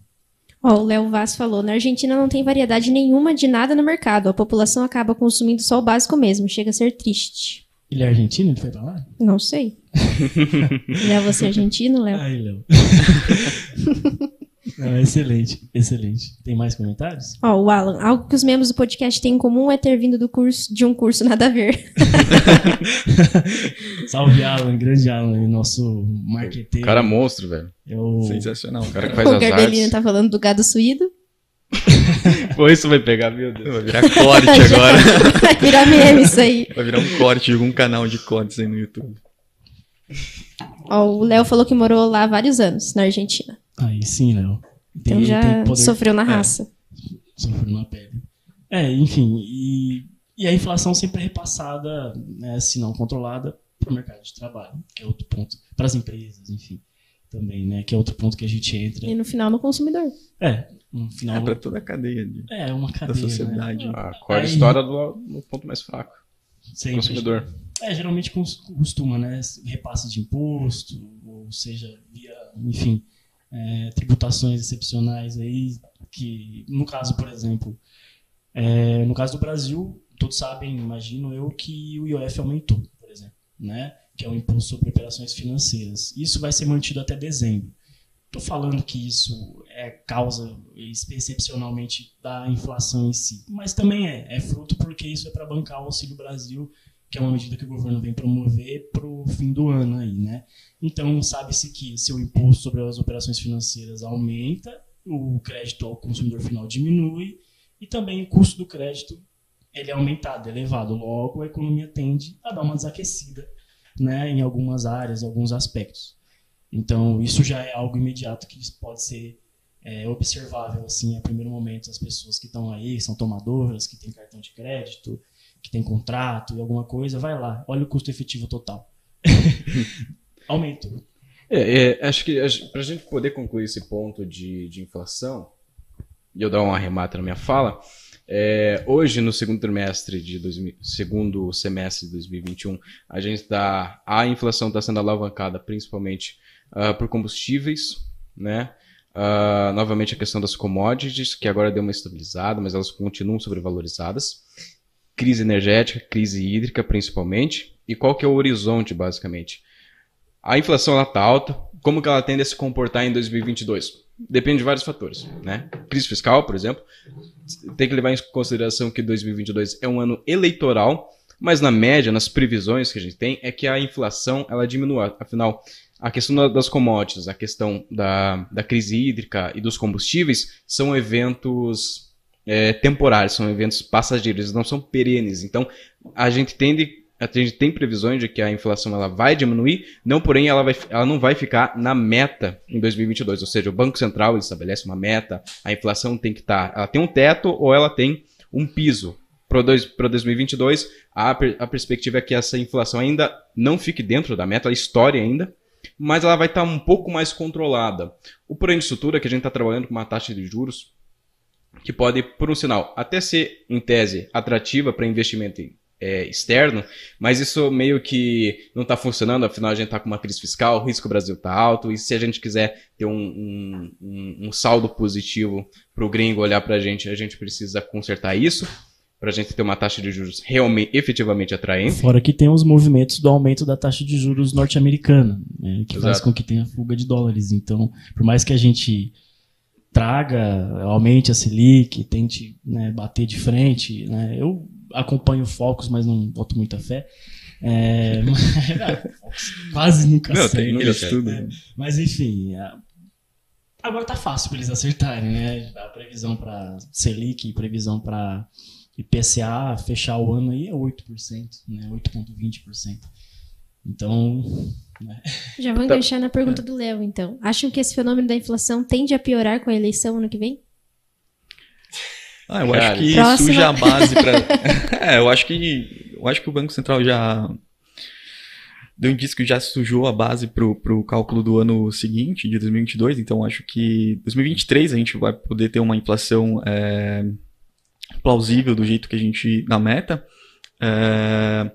Ó, o Léo Vaz falou: na Argentina não tem variedade nenhuma de nada no mercado. A população acaba consumindo só o básico mesmo. Chega a ser triste. Ele é argentino? Ele foi pra lá? Não sei. [laughs] Léo, você é argentino, Léo? Ai, Léo. [laughs] Ah, excelente, excelente. Tem mais comentários? Ó, oh, o Alan, algo que os membros do podcast têm em comum é ter vindo do curso de um curso nada a ver. [laughs] Salve, Alan, grande Alan, nosso marqueteiro. Cara monstro, velho. Eu... Sensacional. O cara que faz o as artes. tá falando do gado suído. [laughs] Pô, isso vai pegar, meu Deus. Vai virar corte agora. [laughs] vai virar meme isso aí. Vai virar um corte de algum canal de cortes aí no YouTube. Ó, o Léo falou que morou lá vários anos, na Argentina. Aí sim, Léo. Então já poder... sofreu na é, raça. É, sofreu na pele. É, enfim, e, e a inflação sempre é repassada, né, se não controlada, para o mercado de trabalho, que é outro ponto, para as empresas, enfim, também, né, que é outro ponto que a gente entra. E no final no consumidor. É, no final. É para toda a cadeia de, é, uma cadeia, da né? sociedade. Né? Ah, qual é a história do, do ponto mais fraco? Sempre. Consumidor. É, geralmente costuma, né, repasse de imposto, ou seja, via, enfim, é, tributações excepcionais aí, que no caso, por exemplo, é, no caso do Brasil, todos sabem, imagino eu, que o IOF aumentou, por exemplo, né? que é o imposto sobre operações financeiras. Isso vai ser mantido até dezembro. Estou falando que isso é causa excepcionalmente da inflação em si, mas também é, é fruto porque isso é para bancar o Auxílio Brasil que é uma medida que o governo vem promover para o fim do ano aí, né? Então sabe-se que se o imposto sobre as operações financeiras aumenta, o crédito ao consumidor final diminui e também o custo do crédito ele é aumentado, é elevado. Logo a economia tende a dar uma desaquecida, né? Em algumas áreas, em alguns aspectos. Então isso já é algo imediato que pode ser é, observável assim a primeiro momento as pessoas que estão aí, são tomadoras, que têm cartão de crédito que tem contrato e alguma coisa, vai lá, olha o custo efetivo total. [laughs] Aumentou. É, é, acho que para a gente poder concluir esse ponto de, de inflação, e eu dar um arremate na minha fala, é, hoje, no segundo trimestre de 2000, segundo semestre de 2021, a gente está. A inflação está sendo alavancada principalmente uh, por combustíveis, né? Uh, novamente a questão das commodities, que agora deu uma estabilizada, mas elas continuam sobrevalorizadas. Crise energética, crise hídrica principalmente. E qual que é o horizonte, basicamente? A inflação está alta. Como que ela tende a se comportar em 2022? Depende de vários fatores, né? Crise fiscal, por exemplo. Tem que levar em consideração que 2022 é um ano eleitoral, mas na média, nas previsões que a gente tem, é que a inflação ela diminua. Afinal, a questão das commodities, a questão da, da crise hídrica e dos combustíveis são eventos é, temporários, são eventos passageiros, eles não são perenes. Então, a gente tende a gente tem previsões de que a inflação ela vai diminuir, não porém ela, vai, ela não vai ficar na meta em 2022, ou seja, o Banco Central estabelece uma meta, a inflação tem que estar, tá, ela tem um teto ou ela tem um piso. Para 2022, a, a perspectiva é que essa inflação ainda não fique dentro da meta, ela estoure ainda, mas ela vai estar tá um pouco mais controlada. O porém de estrutura é que a gente está trabalhando com uma taxa de juros que pode, por um sinal, até ser, em tese, atrativa para investimento é, externo, mas isso meio que não está funcionando, afinal a gente está com uma crise fiscal, o risco do Brasil está alto, e se a gente quiser ter um, um, um, um saldo positivo para o gringo olhar para a gente, a gente precisa consertar isso, para a gente ter uma taxa de juros realmente, efetivamente atraente. Fora que tem os movimentos do aumento da taxa de juros norte-americana, né, que Exato. faz com que tenha fuga de dólares. Então, por mais que a gente traga, aumente a Selic, tente né, bater de frente, né, eu acompanho Focus, mas não boto muita fé. É, [laughs] quase nunca não, sei. Tem estudo. É, mas enfim, agora tá fácil para eles acertarem, né? A previsão para Selic, previsão para IPCA fechar o ano aí é 8%, né? 8,20%. Então. Né? Já vou enganchar na pergunta do Léo, então. Acham que esse fenômeno da inflação tende a piorar com a eleição ano que vem? Ah, eu Cara, acho que próxima... suja a base para. [laughs] é, eu acho que eu acho que o Banco Central já deu um indício que já sujou a base pro, pro cálculo do ano seguinte, de 2022. Então acho que 2023 a gente vai poder ter uma inflação é, plausível do jeito que a gente na meta. É,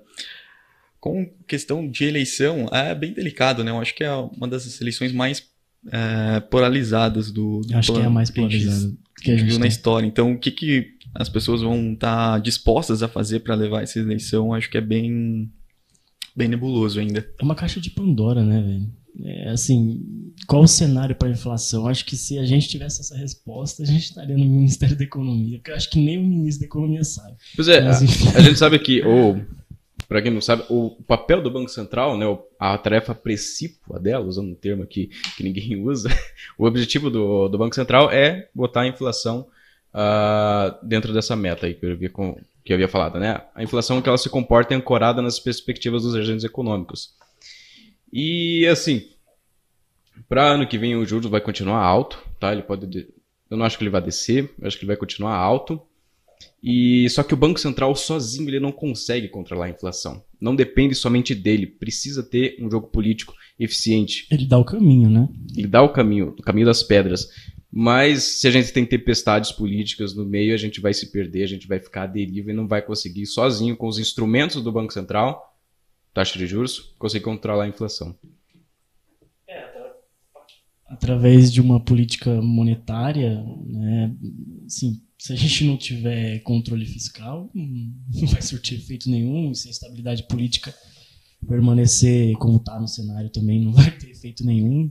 questão de eleição é bem delicado, né? Eu acho que é uma das eleições mais é, polarizadas do, do acho que é a mais polarizada que a gente viu na história. Então, o que, que as pessoas vão estar tá dispostas a fazer para levar essa eleição, acho que é bem, bem nebuloso ainda. É uma caixa de Pandora, né, velho? É, assim, qual o cenário para a inflação? Acho que se a gente tivesse essa resposta, a gente estaria no Ministério da Economia, porque eu acho que nem o ministro da Economia sabe. Pois é, Mas, a, a, gente sabe que, ou para quem não sabe, o papel do Banco Central, né, a tarefa precípua dela, usando um termo aqui que ninguém [laughs] usa, o objetivo do, do Banco Central é botar a inflação uh, dentro dessa meta aí que eu havia, com, que eu havia falado. Né? A inflação que ela se comporta é ancorada nas perspectivas dos agentes econômicos. E assim, para ano que vem o juros vai continuar alto, tá? Ele pode, eu não acho que ele vai descer, eu acho que ele vai continuar alto. E só que o Banco Central sozinho ele não consegue controlar a inflação. Não depende somente dele, precisa ter um jogo político eficiente. Ele dá o caminho, né? Ele dá o caminho, o caminho das pedras. Mas se a gente tem tempestades políticas no meio, a gente vai se perder, a gente vai ficar à deriva e não vai conseguir sozinho com os instrumentos do Banco Central, taxa de juros, conseguir controlar a inflação. É, através de uma política monetária, né, assim, se a gente não tiver controle fiscal, não vai surtir efeito nenhum, e se a estabilidade política permanecer como está no cenário também não vai ter efeito nenhum.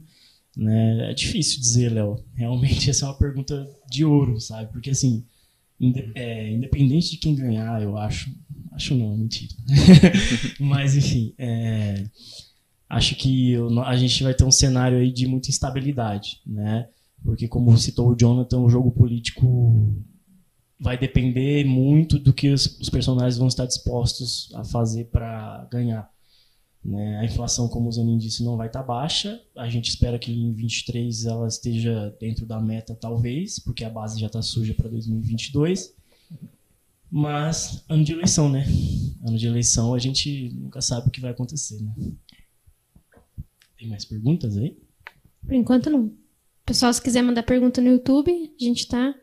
Né? É difícil dizer, Léo. Realmente essa é uma pergunta de ouro, sabe? Porque assim, é, independente de quem ganhar, eu acho. Acho não, mentira. [laughs] Mas enfim, é, acho que a gente vai ter um cenário aí de muita instabilidade, né? Porque como citou o Jonathan, o jogo político vai depender muito do que os, os personagens vão estar dispostos a fazer para ganhar. Né? A inflação, como o Zanin disse, não vai estar tá baixa. A gente espera que em 23 ela esteja dentro da meta, talvez, porque a base já está suja para 2022. Mas ano de eleição, né? Ano de eleição a gente nunca sabe o que vai acontecer, né? Tem mais perguntas aí? Por enquanto não. Pessoal, se quiser mandar pergunta no YouTube, a gente tá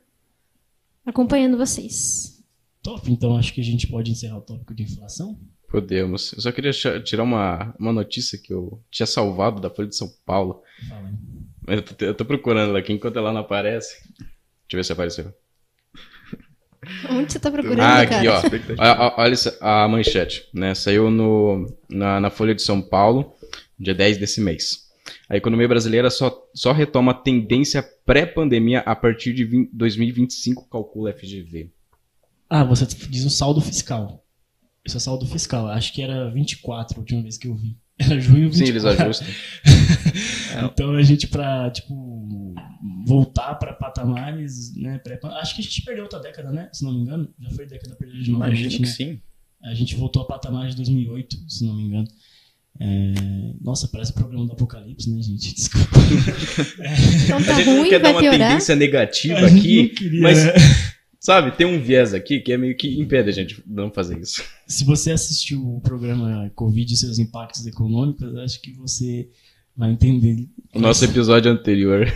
acompanhando vocês. Top, então acho que a gente pode encerrar o tópico de inflação. Podemos. Eu só queria tirar uma, uma notícia que eu tinha salvado da Folha de São Paulo. Fala eu tô, eu tô procurando ela aqui enquanto ela não aparece. Deixa eu ver se apareceu. Onde você tá procurando, Ah, cara? aqui, ó. Olha, a manchete, né? Saiu no, na, na Folha de São Paulo, dia 10 desse mês. A economia brasileira só, só retoma a tendência pré-pandemia a partir de 20 2025, calcula FGV. Ah, você diz o saldo fiscal. Isso é saldo fiscal. Acho que era 24 a última vez que eu vi. [laughs] Era junho 24. Sim, eles ajustam. [laughs] Então a gente pra, tipo, voltar pra patamares, né? Acho que a gente perdeu outra década, né? Se não me engano. Já foi década perdida de novo. Imagino né? que sim. A gente voltou a patamares de 2008, se não me engano. É, Nossa, parece programa do Apocalipse, né, gente? Desculpa. [laughs] Então A tá gente não ruim, quer dar uma piorar. tendência negativa A gente aqui, não queria, mas- né? sabe? Tem um viés aqui que é meio que impede a gente de não fazer isso. Se você assistiu o programa Covid e seus impactos econômicos, acho que você vai entender. O nosso episódio anterior.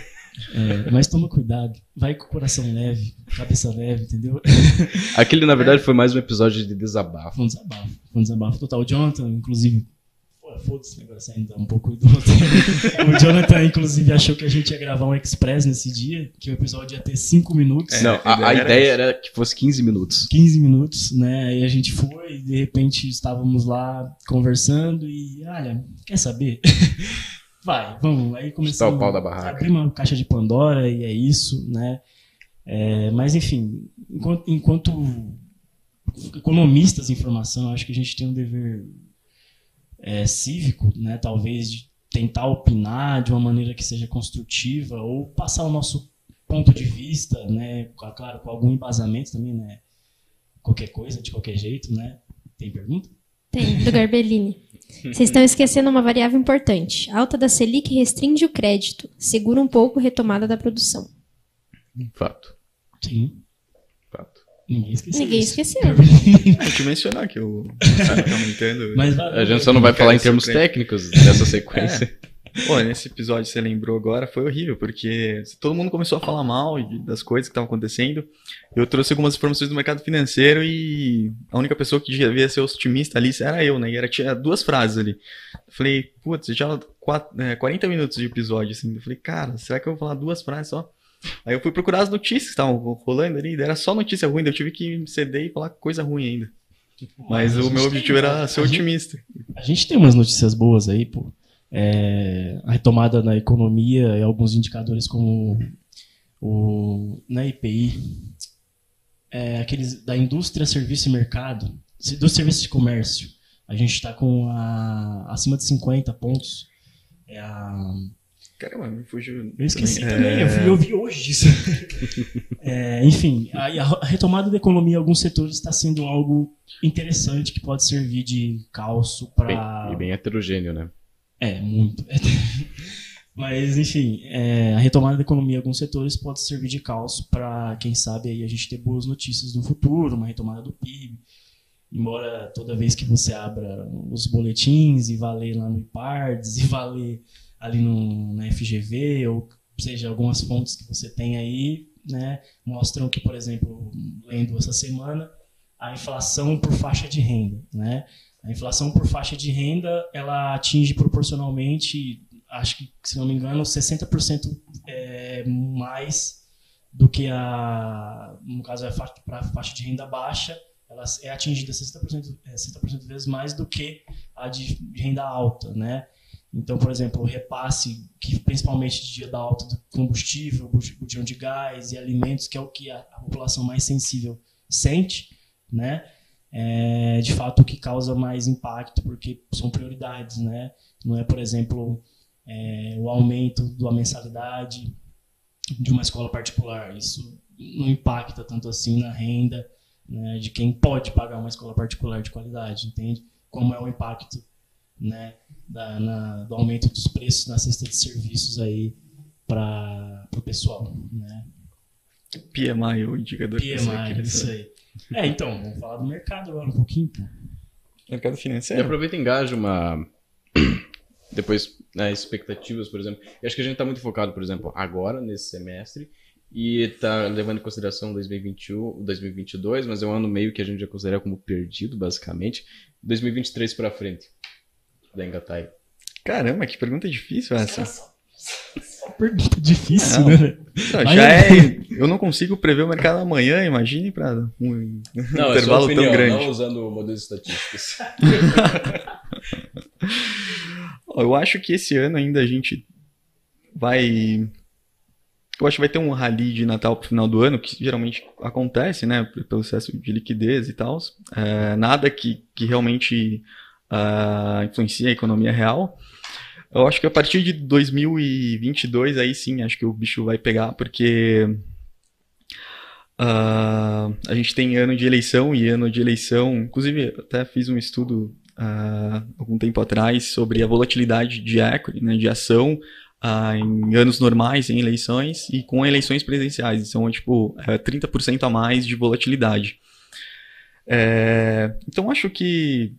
É, mas toma cuidado. Vai com o coração leve, cabeça leve, entendeu? Aquele, na verdade, foi mais um episódio de desabafo. Foi um desabafo. Foi um desabafo total. O Jonathan, inclusive. Foda-se esse negócio ainda, um pouco do roteiro. O Jonathan, inclusive, achou que a gente ia gravar um Express nesse dia, que o episódio ia ter 5 minutos. É, não, a a, a ideia era ideia era que fosse 15 minutos. 15 minutos, né? Aí a gente foi e de repente estávamos lá conversando e, olha, quer saber? [laughs] Vai, vamos. Aí começamos o pau da barraca. abrir uma caixa de Pandora e é isso, né? É, mas enfim, enquanto, enquanto economistas de informação, acho que a gente tem um dever é, cívico, né? Talvez de tentar opinar de uma maneira que seja construtiva ou passar o nosso ponto de vista, né? com- Claro, com algum embasamento também, né? Qualquer coisa, de qualquer jeito, né? Tem pergunta? Tem, do Garbellini. Vocês estão esquecendo uma variável importante. A alta da Selic restringe o crédito, segura um pouco a retomada da produção. Fato. Sim. Ninguém esqueceu. Ninguém isso. esqueceu. [laughs] [laughs] Vou te mencionar que o cara tá aumentando. Mas A gente só não vai falar em termos técnicos dessa sequência. Pô, nesse episódio que você lembrou agora foi horrível, porque todo mundo começou a falar mal das coisas que estavam acontecendo. Eu trouxe algumas informações do mercado financeiro e a única pessoa que devia ser otimista ali era eu, né? E era, tinha duas frases ali. Eu falei, putz, já quatro, é, 40 minutos de episódio, assim. Eu falei, cara, será que eu vou falar duas frases só? Aí eu fui procurar as notícias que estavam rolando ali, era só notícia ruim, daí eu tive que ceder e falar coisa ruim ainda. Mas o gente meu tem- objetivo era ser a gente- otimista. A gente tem umas notícias boas aí, pô. É, a retomada na economia e alguns indicadores como o na IPI, é, aqueles da indústria, serviço e mercado, do serviço de comércio. A gente está com a, acima de 50 pontos. É a, Caramba, me fugiu. eu esqueci também. também, É, eu, vi, eu vi hoje isso. [laughs] É, enfim, a, a retomada da economia em alguns setores está sendo algo interessante que pode servir de calço para e bem heterogêneo, né? é, muito. [laughs] Mas, enfim, é, a retomada da economia em alguns setores pode servir de calço para, quem sabe, aí a gente ter boas notícias no futuro, uma retomada do PIB. Embora toda vez que você abra os boletins e vá ler lá no IPARDS [laughs] e vá ler ali no, na FGV, ou seja, algumas fontes que você tem aí, né, mostram que, por exemplo, lendo essa semana, a inflação por faixa de renda, né? A inflação por faixa de renda, ela atinge proporcionalmente, acho que, se não me engano, 60% é, mais do que a, no caso, é para a faixa de renda baixa, ela é atingida 60%, é, 60% vezes mais do que a de renda alta, né? Então, por exemplo, o repasse, que principalmente de dia da alta do combustível, botijão de gás e alimentos, que é o que a, a população mais sensível sente, né? é de fato o que causa mais impacto, porque são prioridades, né? Não é, por exemplo, é, o aumento da mensalidade de uma escola particular. Isso não impacta tanto assim na renda né, de quem pode pagar uma escola particular de qualidade, entende? Como é o impacto né, da, na, do aumento dos preços na cesta de serviços aí para o pessoal, né? PMI, o indicador que você PMI, queria isso aí. É, então, vamos falar do mercado agora um pouquinho. Pô. Mercado E financeiro. aproveita e engaja uma. [coughs] Depois, né, expectativas, por exemplo. Eu acho que a gente tá muito focado, por exemplo, agora, nesse semestre, e tá levando em consideração 2021, 2022, mas é um ano meio que a gente já considera como perdido, basicamente. 2023 pra frente. Da Engatai. Caramba, que pergunta difícil essa. Só pergunta difícil, Não. né? Não, Mas- já é. Eu não consigo prever o mercado amanhã, imagine para um Não, é [laughs] intervalo opinião, tão grande. não usando modelos estatísticos. [laughs] Eu acho que esse ano ainda a gente vai. Eu acho que vai ter um rally de Natal pro final do ano, que geralmente acontece, né? Pelo excesso de liquidez e tal. É, nada que, que realmente ah, influencia a economia real. Eu acho que a partir de 2022, aí sim, acho que o bicho vai pegar, porque ah, a gente tem ano de eleição e ano de eleição. Inclusive, até fiz um estudo ah, algum tempo atrás sobre a volatilidade de equity, né, de ação ah, em anos normais, em eleições e com eleições presidenciais. Então, é, tipo, é 30% a mais de volatilidade. É, então, acho que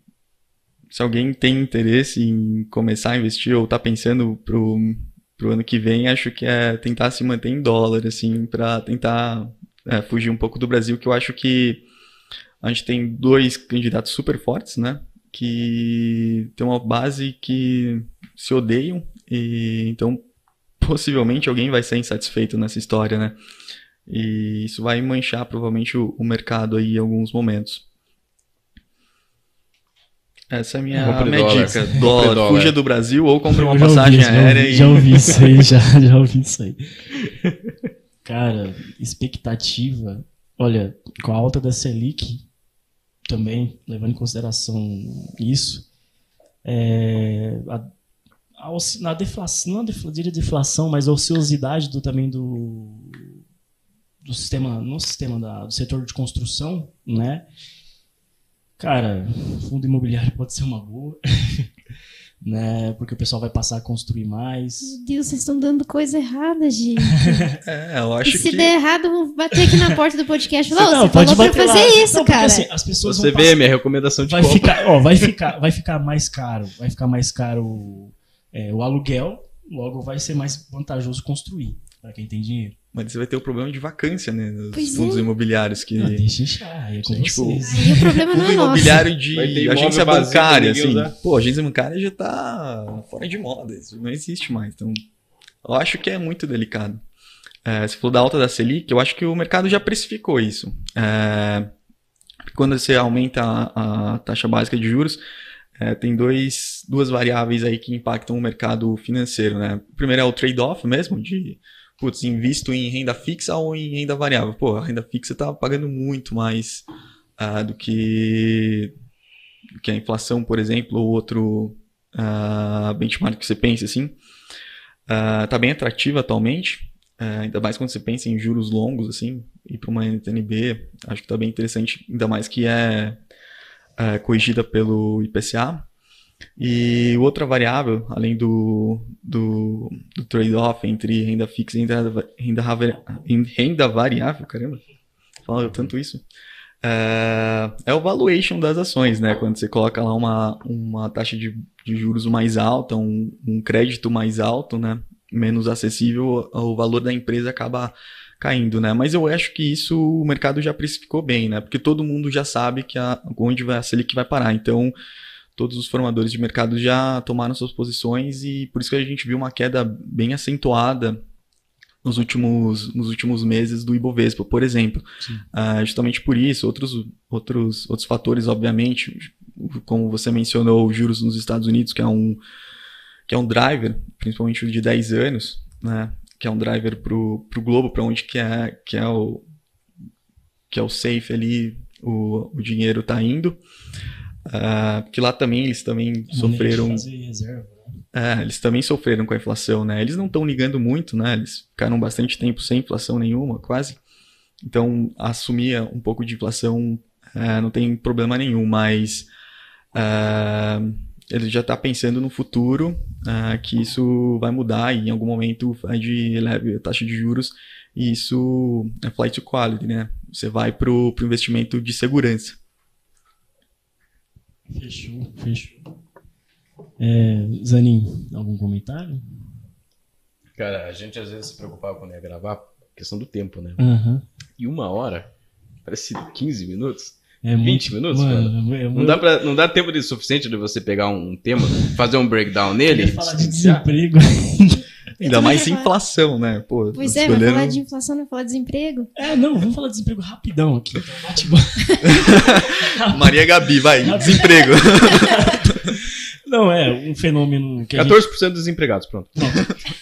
se alguém tem interesse em começar a investir ou está pensando pro, pro ano que vem, acho que é tentar se manter em dólar, assim, para tentar é, fugir um pouco do Brasil, que eu acho que a gente tem dois candidatos super fortes, né? Que tem uma base que se odeiam e então possivelmente alguém vai ser insatisfeito nessa história, né? E isso vai manchar provavelmente o, o mercado aí em alguns momentos. Essa é a minha, minha dólar. dica. Dólar, dólar. fuja do Brasil ou compre uma já ouvi passagem já aérea ouvi, e Já ouvi isso aí, já, [laughs] já ouvi isso aí. Cara, expectativa. Olha, com a alta da Selic, também, levando em consideração isso, é, a, a na deflação, não a defla- diria deflação, mas a ociosidade do, também do, do sistema, no sistema da, do setor de construção, né? Cara, fundo imobiliário pode ser uma boa, [laughs] né? Porque o pessoal vai passar a construir mais. Meu Deus, vocês estão dando coisa errada, gente. [laughs] É, eu E acho se que der errado, vou bater aqui na porta do podcast e falar, "Ô, Não, você falou pra bater lá. fazer isso, Não, porque, cara. assim, as pessoas Você vão vê passar- minha recomendação de vai compra. ficar, ó, vai ficar, vai ficar mais caro, vai ficar mais caro é, o aluguel, logo vai ser mais vantajoso construir para quem tem dinheiro. Mas você vai ter o problema de vacância, né? Nos Pois fundos é. imobiliários que. Não, deixa inchar, é com tipo, vocês. Aí o problema não Fundo é nosso. imobiliário de agência bancária, assim. usar. Pô, agência bancária já tá fora de moda. Isso não existe mais. Então, eu acho que é muito delicado. É, você falou da alta da Selic, eu acho que o mercado já precificou isso. É, quando você aumenta a, a taxa básica de juros, é, tem dois, duas variáveis aí que impactam o mercado financeiro, né? O primeiro é o trade-off mesmo, de, putz, invisto em renda fixa ou em renda variável. Pô, a renda fixa tá pagando muito mais ah, do que, que a inflação, por exemplo, ou outro ah, benchmark que você pense assim. Ah, tá bem atrativa atualmente, ah, ainda mais quando você pensa em juros longos, assim, ir para uma NTNB, acho que tá bem interessante, ainda mais que é, é corrigida pelo IPCA. E outra variável, além do, do, do trade-off entre renda fixa e renda, renda, renda variável, caramba, fala tanto isso, é, é o valuation das ações, né? Quando você coloca lá uma, uma taxa de, de juros mais alta, um, um crédito mais alto, né? Menos acessível, o valor da empresa acaba caindo, né? Mas eu acho que isso o mercado já precificou bem, né? Porque todo mundo já sabe que a, onde vai, a Selic vai parar. Então, todos os formadores de mercado já tomaram suas posições e por isso que a gente viu uma queda bem acentuada nos últimos, nos últimos meses do Ibovespa, por exemplo. Ah, justamente por isso, outros, outros, outros fatores, obviamente, como você mencionou, os juros nos Estados Unidos, que é um, que é um driver, principalmente o de 10 anos, né? que é um driver para o globo, para onde que é, que, é o, que é o safe ali, o, o dinheiro está indo. Ah, porque lá também eles também de sofreram reserva, né? é, eles também sofreram com a inflação, né? Eles não estão ligando muito, né? Eles ficaram bastante tempo sem inflação nenhuma, quase. Então, assumir um pouco de inflação é, não tem problema nenhum, mas é, ele já está pensando no futuro é, que isso vai mudar e em algum momento a Fed eleve a taxa de juros e isso é flight to quality, né? você vai pro, pro investimento de segurança. Fechou, fechou. É, Zanin, algum comentário? Cara, a gente às vezes se preocupava quando ia gravar, questão do tempo, né? Aham. E uma hora, parece 15 minutos. É 20 minutos, mano? é Não muito- dá, pra, não dá tempo de suficiente de você pegar um tema, fazer um breakdown Eu nele. ia falar de desemprego. [laughs] Ainda mais falar- inflação, né? Pô, Pois é, vai escolheram- falar de inflação, não vai falar de desemprego. É, não, vamos falar de desemprego rapidão aqui. Então. [laughs] Maria Gabi, vai, desemprego. [laughs] Não, é um fenômeno que a gente 14% dos desempregados, pronto.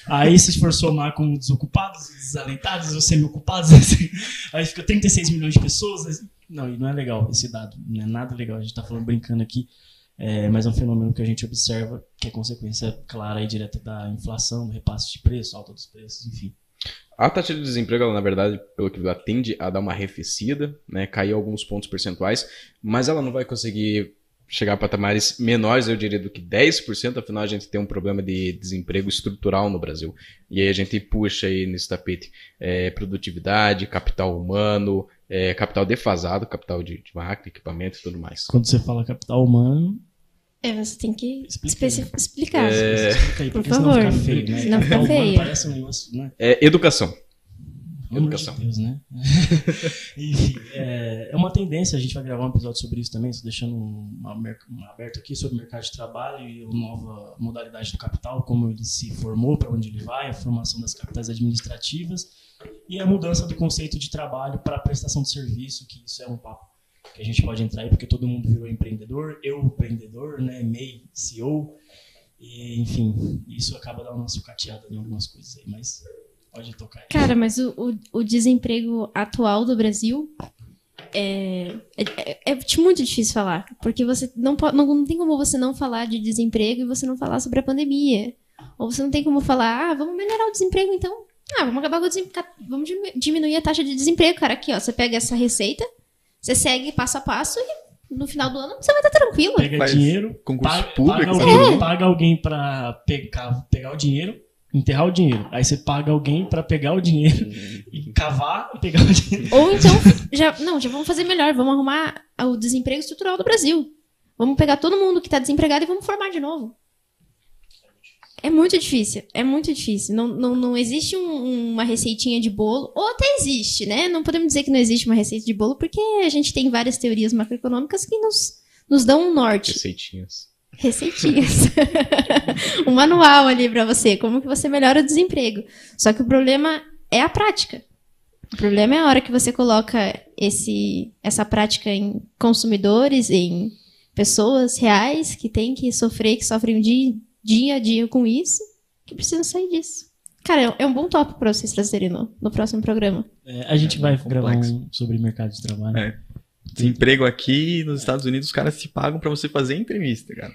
Aí se for somar com os desocupados, os desalentados, os semi-ocupados, [laughs] assim, aí fica 36 milhões de pessoas. assim. Não, e não é legal esse dado. Não é nada legal. A gente tá falando brincando aqui. É, mas é um fenômeno que a gente observa que é consequência clara e direta da inflação, do repasse de preço, alta dos preços, enfim. A taxa de desemprego, ela, na verdade, pelo que ela tende a dar uma arrefecida, né, cair alguns pontos percentuais, mas ela não vai conseguir chegar a patamares menores, eu diria, do que 10%, afinal a gente tem um problema de desemprego estrutural no Brasil. E aí a gente puxa aí nesse tapete é, produtividade, capital humano, é, capital defasado, capital de, de máquina, equipamento e tudo mais. Quando você fala capital humano, É, você tem que Explica, né? explicar. É, explica aí, Por porque senão favor. fica feio, né? Senão Capital fica feio. Parece um negócio, né? É, educação. Pelo Educação. de Deus, né? [laughs] Enfim, é, é uma tendência, a gente vai gravar um episódio sobre isso também, só deixando uma, mer- um aberto aqui sobre o mercado de trabalho e a nova modalidade do capital, como ele se formou, para onde ele vai, a formação das capitais administrativas e a mudança do conceito de trabalho para prestação de serviço, que isso é um papo que a gente pode entrar aí, porque todo mundo virou empreendedor, eu empreendedor, né, MEI, CEO, e enfim, isso acaba dando uma sucateada em algumas coisas aí, mas pode tocar aí. Cara, mas o, o, o desemprego atual do Brasil é, é, é muito difícil falar. Porque você não, pode, não, não tem como você não falar de desemprego e você não falar sobre a pandemia. Ou você não tem como falar, ah, vamos melhorar o desemprego então. Ah, vamos acabar com o desemprego. Vamos dimi- diminuir a taxa de desemprego, cara. Aqui, ó. Você pega essa receita, você segue passo a passo e no final do ano você vai estar tranquilo. Pega Faz dinheiro, concurso paga, público, paga alguém, tudo. paga alguém pra pegar, pegar o dinheiro, enterrar o dinheiro. Aí você paga alguém pra pegar o dinheiro e cavar e pegar o dinheiro. Ou então, já, não, já vamos fazer melhor. Vamos arrumar o desemprego estrutural do Brasil. Vamos pegar todo mundo que está desempregado e vamos formar de novo. É muito difícil, é muito difícil. Não, não, não existe um- uma receitinha de bolo, ou até existe, né? Não podemos dizer que não existe uma receita de bolo, porque a gente tem várias teorias macroeconômicas que nos, nos dão um norte. Receitinhas. Receitinhas. [laughs] um manual ali pra você, como que você melhora o desemprego. Só que o problema é a prática. O problema é a hora que você coloca esse, essa prática em consumidores, em pessoas reais que têm que sofrer, que sofrem dia, dia a dia com isso, que precisam sair disso. Cara, é- é um bom tópico pra vocês trazerem no, no próximo programa. É, a gente vai gravar um sobre mercado de trabalho. É. Desemprego aqui nos Estados Unidos, os caras se pagam pra você fazer entrevista, cara.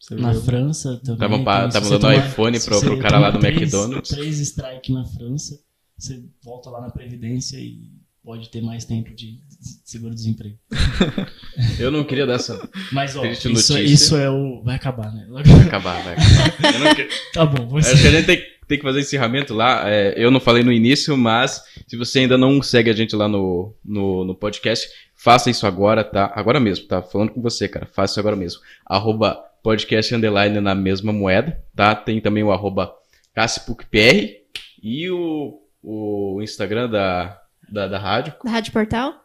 Você Na França também. Se tavam você dando tomar- iPhone pro- pro cara lá do três- McDonald's. Três strike na França, você volta lá na Previdência e pode ter mais tempo de seguro-desemprego. [laughs] Eu não queria dar essa. Mas, ó, isso, notícia. isso é o. Vai acabar, né? Vai acabar, vai acabar. Queria- [laughs] Tá bom, você. Acho que a gente tem, tem que fazer encerramento lá. É, eu não falei no início, mas se você ainda não segue a gente lá no, no, no podcast, faça isso agora, tá? Agora mesmo, tá? Falando com você, cara. Faça isso agora mesmo. Arroba podcast underline na mesma moeda, tá? Tem também o arroba CassiPucPR e o, o Instagram da, da, da rádio. Da Rádio Portal?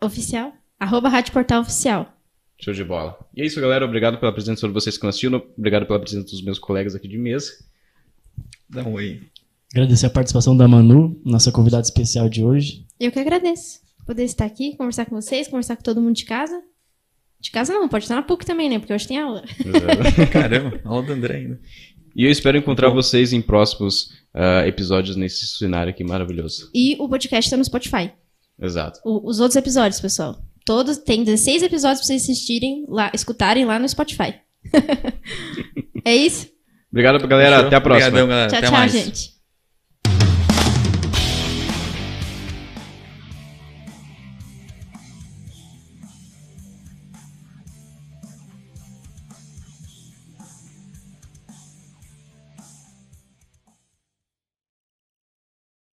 Oficial. Arroba Rádio Portal Oficial. Show de bola. E é isso, galera. Obrigado pela presença de vocês que assistindo. Obrigado pela presença dos meus colegas aqui de mesa. Dá um oi. Agradecer a participação da Manu, nossa convidada especial de hoje. Eu que agradeço. Poder estar aqui, conversar com vocês, conversar com todo mundo de casa. De casa não, pode estar na PUC também, né? Porque hoje tem aula. [laughs] Caramba, aula do André ainda. E eu espero encontrar vocês em próximos ah, episódios nesse cenário aqui maravilhoso. E o podcast está no Spotify. Exato. O- os outros episódios, pessoal. Todos, tem 16 episódios pra vocês assistirem lá, escutarem lá no Spotify. [laughs] é isso? Obrigado, galera. Até a próxima. Obrigadão, galera. Tchau, Até tchau, mais. gente.